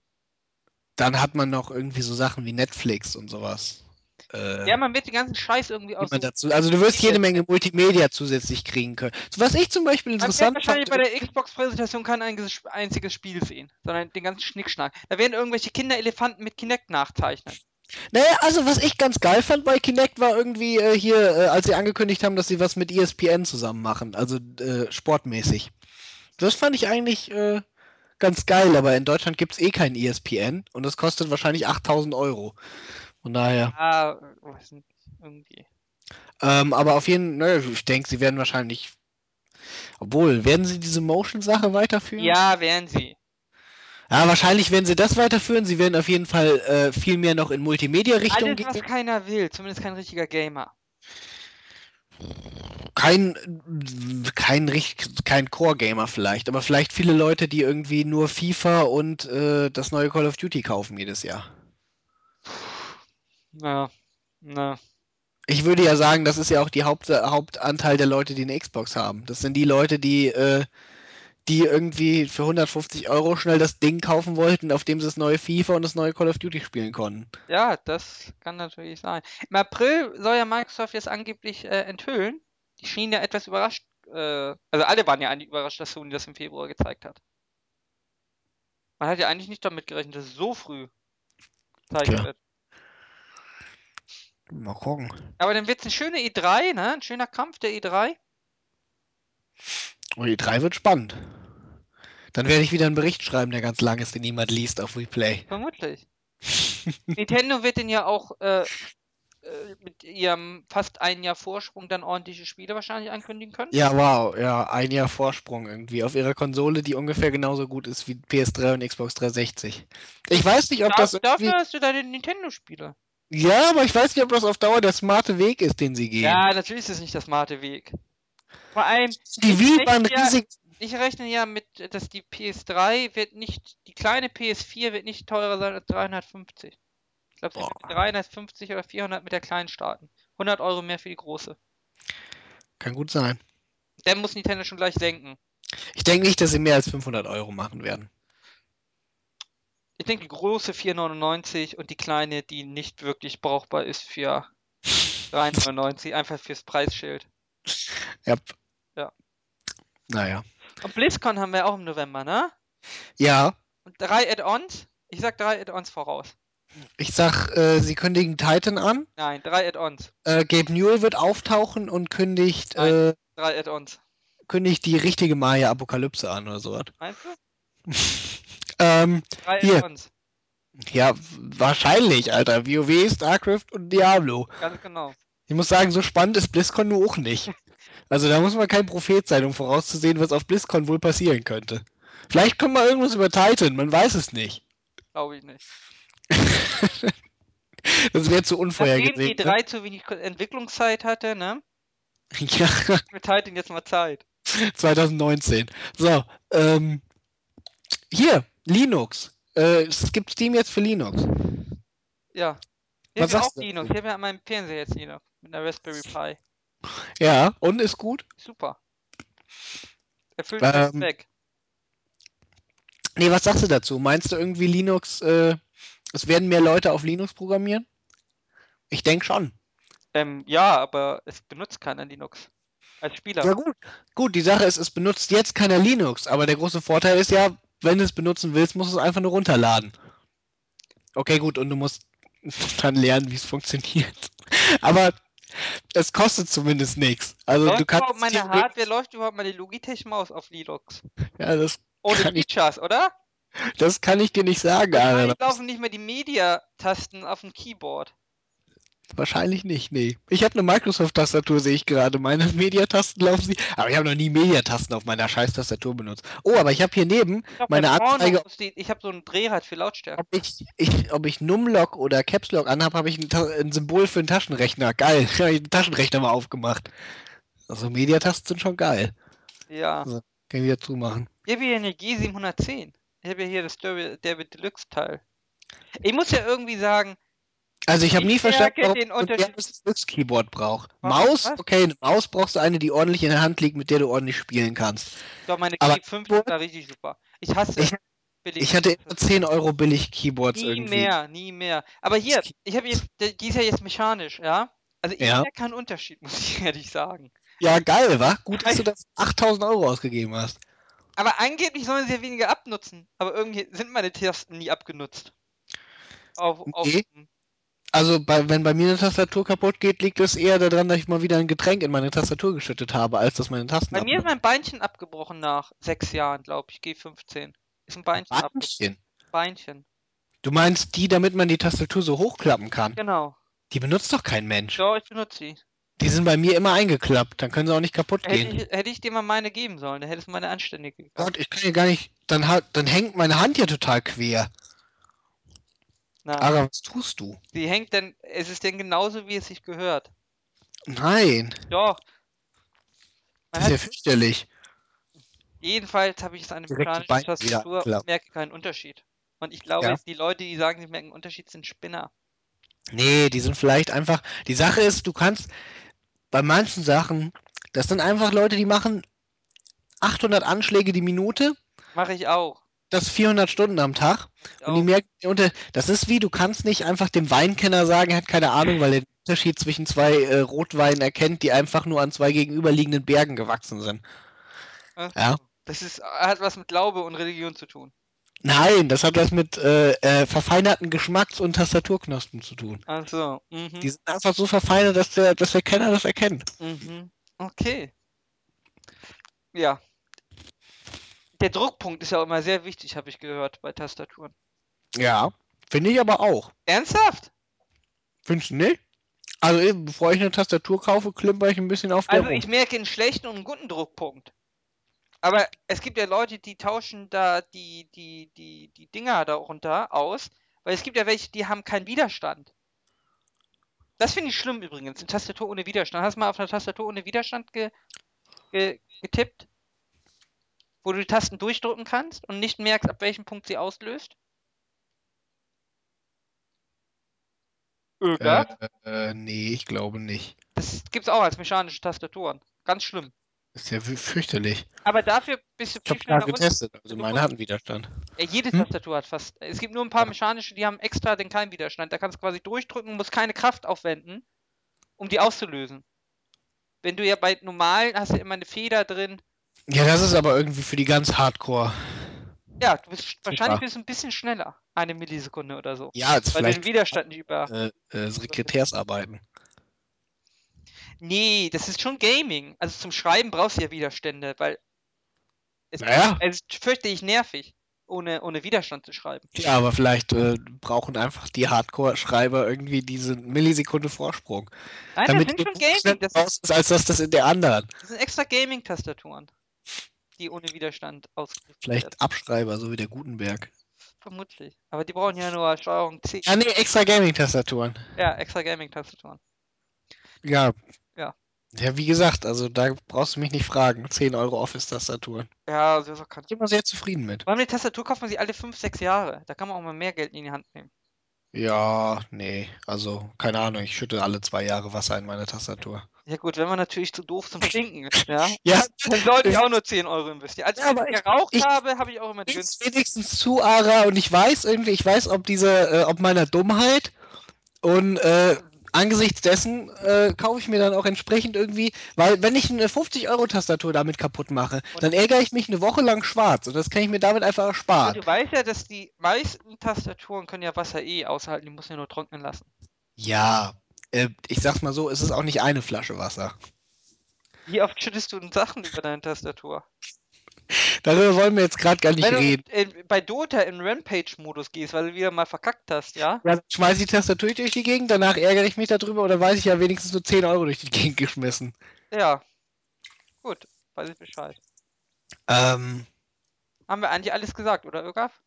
Dann hat man noch irgendwie so Sachen wie Netflix und sowas. Äh, Ja, man wird den ganzen Scheiß irgendwie aus. dazu, also du wirst jede Menge Multimedia zusätzlich kriegen können. So, was ich zum Beispiel wird interessant wahrscheinlich fand, bei der Xbox-Präsentation kein einziges, Spiel sehen, sondern den ganzen Schnickschnack. Da werden irgendwelche Kinderelefanten mit Kinect nachzeichnen. Naja, also was ich ganz geil fand bei Kinect war irgendwie äh, hier, äh, als sie angekündigt haben, dass sie was mit ESPN zusammen machen, also äh, sportmäßig. Das fand ich eigentlich äh, ganz geil, aber in Deutschland gibt es eh kein ESPN und das kostet wahrscheinlich 8000 Euro. Von daher. Ah, was denn? irgendwie. Ähm, aber auf jeden Fall, ich denke, sie werden wahrscheinlich. Obwohl, werden sie diese Motion-Sache weiterführen? Ja, werden sie. Ja, wahrscheinlich werden sie das weiterführen. Sie werden auf jeden Fall äh, viel mehr noch in Multimedia-Richtung Alles, gehen. was keiner will, zumindest kein richtiger Gamer. kein, kein, kein Core-Gamer vielleicht, aber vielleicht viele Leute, die irgendwie nur FIFA und äh, das neue Call of Duty kaufen jedes Jahr. Na, na. Ich würde ja sagen, das ist ja auch die Haupt, Hauptanteil der Leute, die eine Xbox haben. Das sind die Leute, die, äh, die irgendwie für 150 Euro schnell das Ding kaufen wollten, auf dem sie das neue FIFA und das neue Call of Duty spielen konnten. Ja, das kann natürlich sein. Im April soll ja Microsoft jetzt angeblich äh, enthüllen. Die schienen ja etwas überrascht. Äh, also alle waren ja eigentlich überrascht, dass Sony das im Februar gezeigt hat. Man hat ja eigentlich nicht damit gerechnet, dass es so früh gezeigt wird. Mal gucken. Aber dann wird es eine schöne E3, ne? Ein schöner Kampf der E E3. Und die 3 wird spannend. Dann werde ich wieder einen Bericht schreiben, der ganz lang ist, den niemand liest auf Replay. Vermutlich. Nintendo wird den ja auch äh, äh, mit ihrem fast ein Jahr Vorsprung dann ordentliche Spiele wahrscheinlich ankündigen können. Ja, wow, ja, ein Jahr Vorsprung irgendwie auf ihrer Konsole, die ungefähr genauso gut ist wie PS3 und Xbox 360. Ich weiß nicht, ob Da, das dafür hast du deine Nintendo-Spiele. Ja, aber ich weiß nicht, ob das auf Dauer der smarte Weg ist, den sie gehen. Ja, natürlich ist es nicht der smarte Weg. Vor allem, die ich Wii war ein rechne ja- riesig, ich rechne ja mit, dass die PS3 wird nicht, die kleine PS4 wird nicht teurer sein als 350. Ich glaube, sie wird Boah. mit 350 oder 400 mit der kleinen starten. 100 Euro mehr für die große. kann gut sein. Dann muss Nintendo schon gleich senken. Ich denke nicht, dass sie mehr als 500 Euro machen werden. Ich denke, die große 4,99 und die kleine, die nicht wirklich brauchbar ist für 3,99, einfach fürs Preisschild. Ja. Ja. Naja. Und BlizzCon haben wir auch im November, ne? Ja, Und drei Add-ons? Ich sag drei Add-ons voraus. ich sag, äh, sie kündigen Titan an. Nein, drei Add-ons. Äh, Gabe Newell wird auftauchen und kündigt, Nein. äh, Drei Add-ons. kündigt die richtige Maya-Apokalypse an oder sowas. Meinst du? Ähm, Drei Hier. Add-ons. ja, wahrscheinlich, Alter. WoW, StarCraft und Diablo. Ganz genau. Ich muss sagen, so spannend ist BlizzCon nur auch nicht. Also da muss man kein Prophet sein, um vorauszusehen, was auf BlizzCon wohl passieren könnte. Vielleicht kommt mal irgendwas über Titan, man weiß es nicht. Glaube ich nicht. Das wäre zu Nachdem unvorhergesehen. die drei zu wenig Entwicklungszeit hatte, ne? Ne? Ja, Mit Titan jetzt mal Zeit. 2019. So, ähm, hier, Linux. Äh, es gibt Steam jetzt für Linux. Ja. Ich Was habe ja auch du Linux. dazu? Ich habe ja an meinem Fernseher jetzt Linux. Mit einer Raspberry Pi. Ja, und ist gut. Super. Erfüllt Ähm, Zweck. Nee, was sagst du dazu? Meinst du irgendwie Linux, äh, es werden mehr Leute auf Linux programmieren? Ich denke schon. Ähm, ja, aber es benutzt keiner Linux. Als Spieler. Ja gut. Gut, die Sache ist, es benutzt jetzt keiner Linux, aber der große Vorteil ist ja, wenn du es benutzen willst, musst du es einfach nur runterladen. Okay, gut, und du musst dann lernen, wie es funktioniert. Aber es kostet zumindest nichts. Also läuft du kannst überhaupt meine Hardware, läuft überhaupt meine Logitech-Maus auf Linux? Ja, das, Ohne ich- Features, oder? das kann ich dir nicht sagen, Alter. Wahrscheinlich laufen nicht mehr die Media-Tasten auf dem Keyboard. Wahrscheinlich nicht, nee. Ich habe eine Microsoft-Tastatur, sehe ich gerade. Meine Mediatasten laufen sie. Aber ich habe noch nie Mediatasten auf meiner Scheiß-Tastatur benutzt. Oh, aber ich habe hier neben Ich meine Anzeige, steht- Ich habe so ein Drehrad für Lautstärke. ob ich, ich, ob ich Numlock oder Caps Lock anhabe, habe ich ein, ein Symbol für einen Taschenrechner. Geil. Ich habe den Taschenrechner mal aufgemacht. Also Mediatasten sind schon geil. Ja. Kann ich wieder zumachen. Ich habe hier eine G710. Ich habe ja hier das Derby, Derby Deluxe Teil. Ich muss ja irgendwie sagen, Also ich habe nie verstanden, warum den ein Unterschied. modernes Glückskeyboard braucht. Warum? Maus, Was? okay, eine Maus brauchst du eine, die ordentlich in der Hand liegt, mit der du ordentlich spielen kannst. Doch, meine Aber G5 ist Keyboard, da richtig super. Ich hasse ich, billige ich hatte immer Tastaturen. 10 Euro billig Keyboards Nie irgendwie. mehr, nie mehr. Aber hier, ich habe jetzt, die die ist ja jetzt mechanisch, ja? Also ich Ja. merke keinen Unterschied, muss ich ehrlich sagen. Ja, geil, wa? Gut, dass du das 8000 Euro ausgegeben hast. Aber angeblich sollen sie ja weniger abnutzen. Aber irgendwie sind meine Tasten nie abgenutzt. Auf, auf, Nee. Also, bei, wenn bei mir eine Tastatur kaputt geht, liegt es eher daran, dass ich mal wieder ein Getränk in meine Tastatur geschüttet habe, als dass meine Tasten bei mir ist mein Beinchen abgebrochen nach sechs Jahren, glaube ich, G15. Ist ein Beinchen abgebrochen. Beinchen. Beinchen. Du meinst die, damit man die Tastatur so hochklappen kann? Genau. Die benutzt doch kein Mensch. Ja, ich benutze die. Die sind bei mir immer eingeklappt, dann können sie auch nicht kaputt Hätte gehen. ich, hätte ich dir mal meine geben sollen, dann hättest du meine anständige. Gott, ich kann ja gar nicht. Dann, dann hängt meine Hand ja total quer. Nein. Ara, was tust du? Die hängt denn, es ist denn genauso, wie es sich gehört. Nein, Doch. Man das ist ja fürchterlich. jedenfalls habe ich jetzt eine Direkt die mechanische Beine wieder Tastatur und merke keinen Unterschied. Und ich glaube, Ja. die Leute, die sagen, sie merken einen Unterschied, sind Spinner. Nee, die sind vielleicht einfach. Die Sache ist, du kannst bei manchen Sachen, das sind einfach Leute, die machen 800 Anschläge die Minute, Mache ich auch. Das 400 Stunden am Tag. Ich Und die merken, das ist wie, du kannst nicht einfach dem Weinkenner sagen, er hat keine Ahnung, weil er den Unterschied zwischen zwei äh, Rotweinen erkennt, die einfach nur an zwei gegenüberliegenden Bergen gewachsen sind. Ach Ja. Das ist, hat was mit Glaube und Religion zu tun. Nein, das hat was mit äh, äh, verfeinerten Geschmacks- und Tastaturknospen zu tun. Ach so. Mhm. Die sind einfach so verfeinert, dass der, dass der Kenner das erkennt. Mhm. Okay. Ja. Der Druckpunkt ist ja auch immer sehr wichtig, habe ich gehört, bei Tastaturen. Ja, finde ich aber auch. Ernsthaft? Findest du nicht? Also eben, bevor ich eine Tastatur kaufe, klimper ich ein bisschen auf der Also rum. ich merke einen schlechten und einen guten Druckpunkt. Aber es gibt ja Leute, die tauschen da die, die, die, die Dinger darunter aus, weil es gibt ja welche, die haben keinen Widerstand. Das finde ich schlimm übrigens, eine Tastatur ohne Widerstand. Hast du mal auf einer Tastatur ohne Widerstand ge, ge, getippt? Wo du die Tasten durchdrücken kannst und nicht merkst, ab welchem Punkt sie auslöst? Öger? Äh, äh, nee, ich glaube nicht. Das gibt's auch als mechanische Tastaturen. Ganz schlimm. Ist ja fü- fürchterlich. Aber dafür bist du Ich viel habe schneller runter. getestet, also meine kommst- hat einen Widerstand. Ja, jede Hm? Tastatur hat fast. Es gibt nur ein paar Ja. mechanische, die haben extra den keinen Widerstand. Da kannst du quasi durchdrücken, musst keine Kraft aufwenden, um die auszulösen. Wenn du ja bei normalen hast du immer eine Feder drin. Ja, das ist aber irgendwie für die ganz Hardcore. Ja, du bist sch- wahrscheinlich bist du ein bisschen schneller. Eine Millisekunde oder so. Ja, jetzt Weil du den vielleicht Widerstand nicht über. äh, äh, Sekretärsarbeiten. Nee, das ist schon Gaming. Also zum Schreiben brauchst du ja Widerstände, weil es, Naja, es ist fürchterlich nervig, ohne, ohne Widerstand zu schreiben. ja, aber vielleicht äh, brauchen einfach die Hardcore-Schreiber irgendwie diese Millisekunde Vorsprung. Nein, damit das sind schon Gaming. Das, ist, als das, das in der anderen. das sind extra Gaming-Tastaturen, die ohne Widerstand werden. Vielleicht Abschreiber, so wie der Gutenberg. Vermutlich. Aber die brauchen ja nur Steuerung C. Ja, nee, extra Gaming-Tastaturen. Ja, extra Gaming-Tastaturen. Ja. Ja. Ja, wie gesagt, also da brauchst du mich nicht fragen. 10 Euro Office-Tastaturen. Ja, so kann Ich bin immer sehr zufrieden mit. Vor allem eine Tastatur kauft man sie alle 5, 6 Jahre. Da kann man auch mal mehr Geld in die Hand nehmen. Ja, nee, also keine Ahnung, ich schütte alle zwei Jahre Wasser in meine Tastatur. Ja gut, wenn man natürlich zu doof zum Stinken ist, ja, Ja, dann sollte ich auch nur 10 Euro investieren. Als Ja, aber ich ich- geraucht ich- habe, habe ich auch immer günstigsten. wenigstens zu, Ara, und ich weiß irgendwie, ich weiß, ob diese, äh, ob meiner Dummheit und äh, angesichts dessen äh, kaufe ich mir dann auch entsprechend irgendwie, weil wenn ich eine 50-Euro-Tastatur damit kaputt mache, Und- dann ärgere ich mich eine Woche lang schwarz und das kann ich mir damit einfach ersparen. du weißt ja, dass die meisten Tastaturen können ja Wasser eh aushalten, die muss ja nur trocknen lassen. Ja, äh, ich sag's mal so, es ist auch nicht eine Flasche Wasser. Wie oft schüttest du denn Sachen über deine Tastatur? Darüber wollen wir jetzt gerade gar nicht Wenn reden. du in, bei Dota in Rampage-Modus gehst, weil du wieder mal verkackt hast, ja? Ja, dann schmeiß ich die Tastatur durch die Gegend, danach ärgere ich mich darüber oder weiß ich ja wenigstens nur 10 Euro durch die Gegend geschmissen. Ja. Gut, weiß ich Bescheid. Ähm, Haben wir eigentlich alles gesagt, oder Ögaf?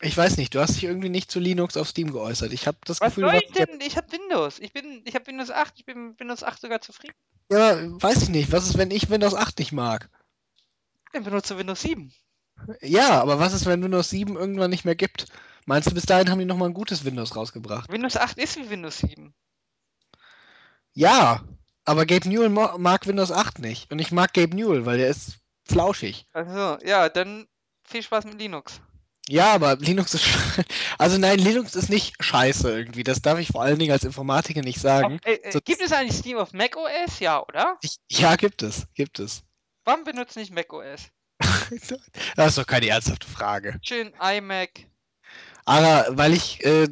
Ich weiß nicht, du hast dich irgendwie nicht zu Linux auf Steam geäußert. Ich habe das Was Gefühl, soll ich denn? Ich hab Windows. Ich bin, ich hab Windows 8. Ich bin mit Windows 8 sogar zufrieden. Ja, weiß ich nicht. Was ist, wenn ich Windows 8 nicht mag? Ich benutze Windows 7. Ja, aber was ist, wenn Windows 7 irgendwann nicht mehr gibt? Meinst du, bis dahin haben die nochmal ein gutes Windows rausgebracht? Windows 8 ist wie Windows 7. Ja, aber Gabe Newell mag Windows 8 nicht. Und ich mag Gabe Newell, weil der ist flauschig. Also, ja, dann viel Spaß mit Linux. Ja, aber Linux ist. sch- Also nein, Linux ist nicht scheiße irgendwie. Das darf ich vor allen Dingen als Informatiker nicht sagen. äh, äh, So- gibt es eigentlich Steam auf macOS? Ja, oder? Ich, ja, gibt es. Gibt es. Warum benutzt nicht macOS? Das ist doch keine ernsthafte Frage. Schön iMac. Aber weil ich, äh,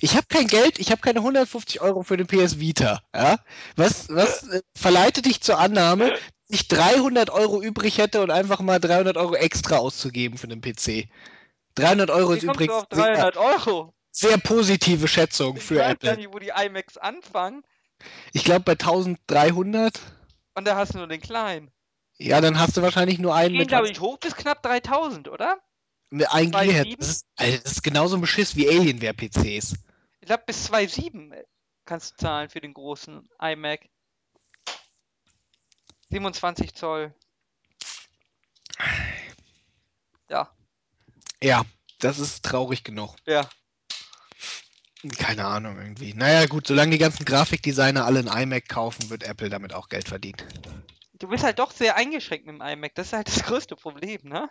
ich habe kein Geld, ich habe keine 150 Euro für den PS Vita. Ja? Was, was äh, verleitet dich zur Annahme, dass ich 300 Euro übrig hätte und einfach mal 300 Euro extra auszugeben für den PC? 300 Euro ist kommst du übrigens auf 300 Euro? sehr, sehr positive Schätzung Ich für weiß gar Apple. nicht, wo die iMacs anfangen. Ich glaube bei 1300. Und da hast du nur den kleinen. Ja, dann hast du wahrscheinlich nur einen Gehen, mit glaube ich, hoch bis knapp 3000, oder? mit ein 2,7? Gearhead. Das ist, Alter, das ist genauso ein Beschiss wie Alienware-PCs. Ich glaube, bis 2,7 kannst du zahlen für den großen iMac. 27 Zoll. Ja, Ja, das ist traurig genug. ja. Keine Ahnung irgendwie. Naja, gut, solange die ganzen Grafikdesigner alle einen iMac kaufen, wird Apple damit auch Geld verdienen. Du bist halt doch sehr eingeschränkt mit dem iMac. Das ist halt das größte Problem, ne?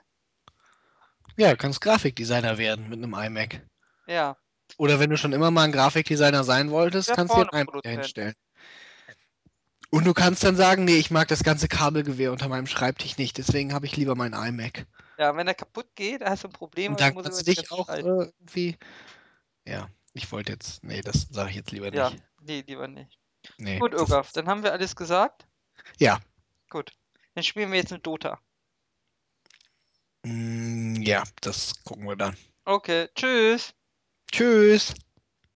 Ja, du kannst Grafikdesigner werden mit einem iMac. Ja. Oder wenn du schon immer mal ein Grafikdesigner sein wolltest, Ja, kannst du dir einen iMac hinstellen. Und du kannst dann sagen, nee, ich mag das ganze Kabelgewehr unter meinem Schreibtisch nicht, deswegen habe ich lieber meinen iMac. Ja, wenn er kaputt geht, hast du ein Problem. Und dann musst über du dich auch äh, irgendwie. Ja, ich wollte jetzt. Nee, das sage ich jetzt lieber Ja, nicht. nee, lieber nicht. Nee, Gut, Ogaf, dann haben wir alles gesagt. Ja. Gut. Dann spielen wir jetzt eine Dota. Mm, ja, das gucken wir dann. Okay, tschüss. Tschüss.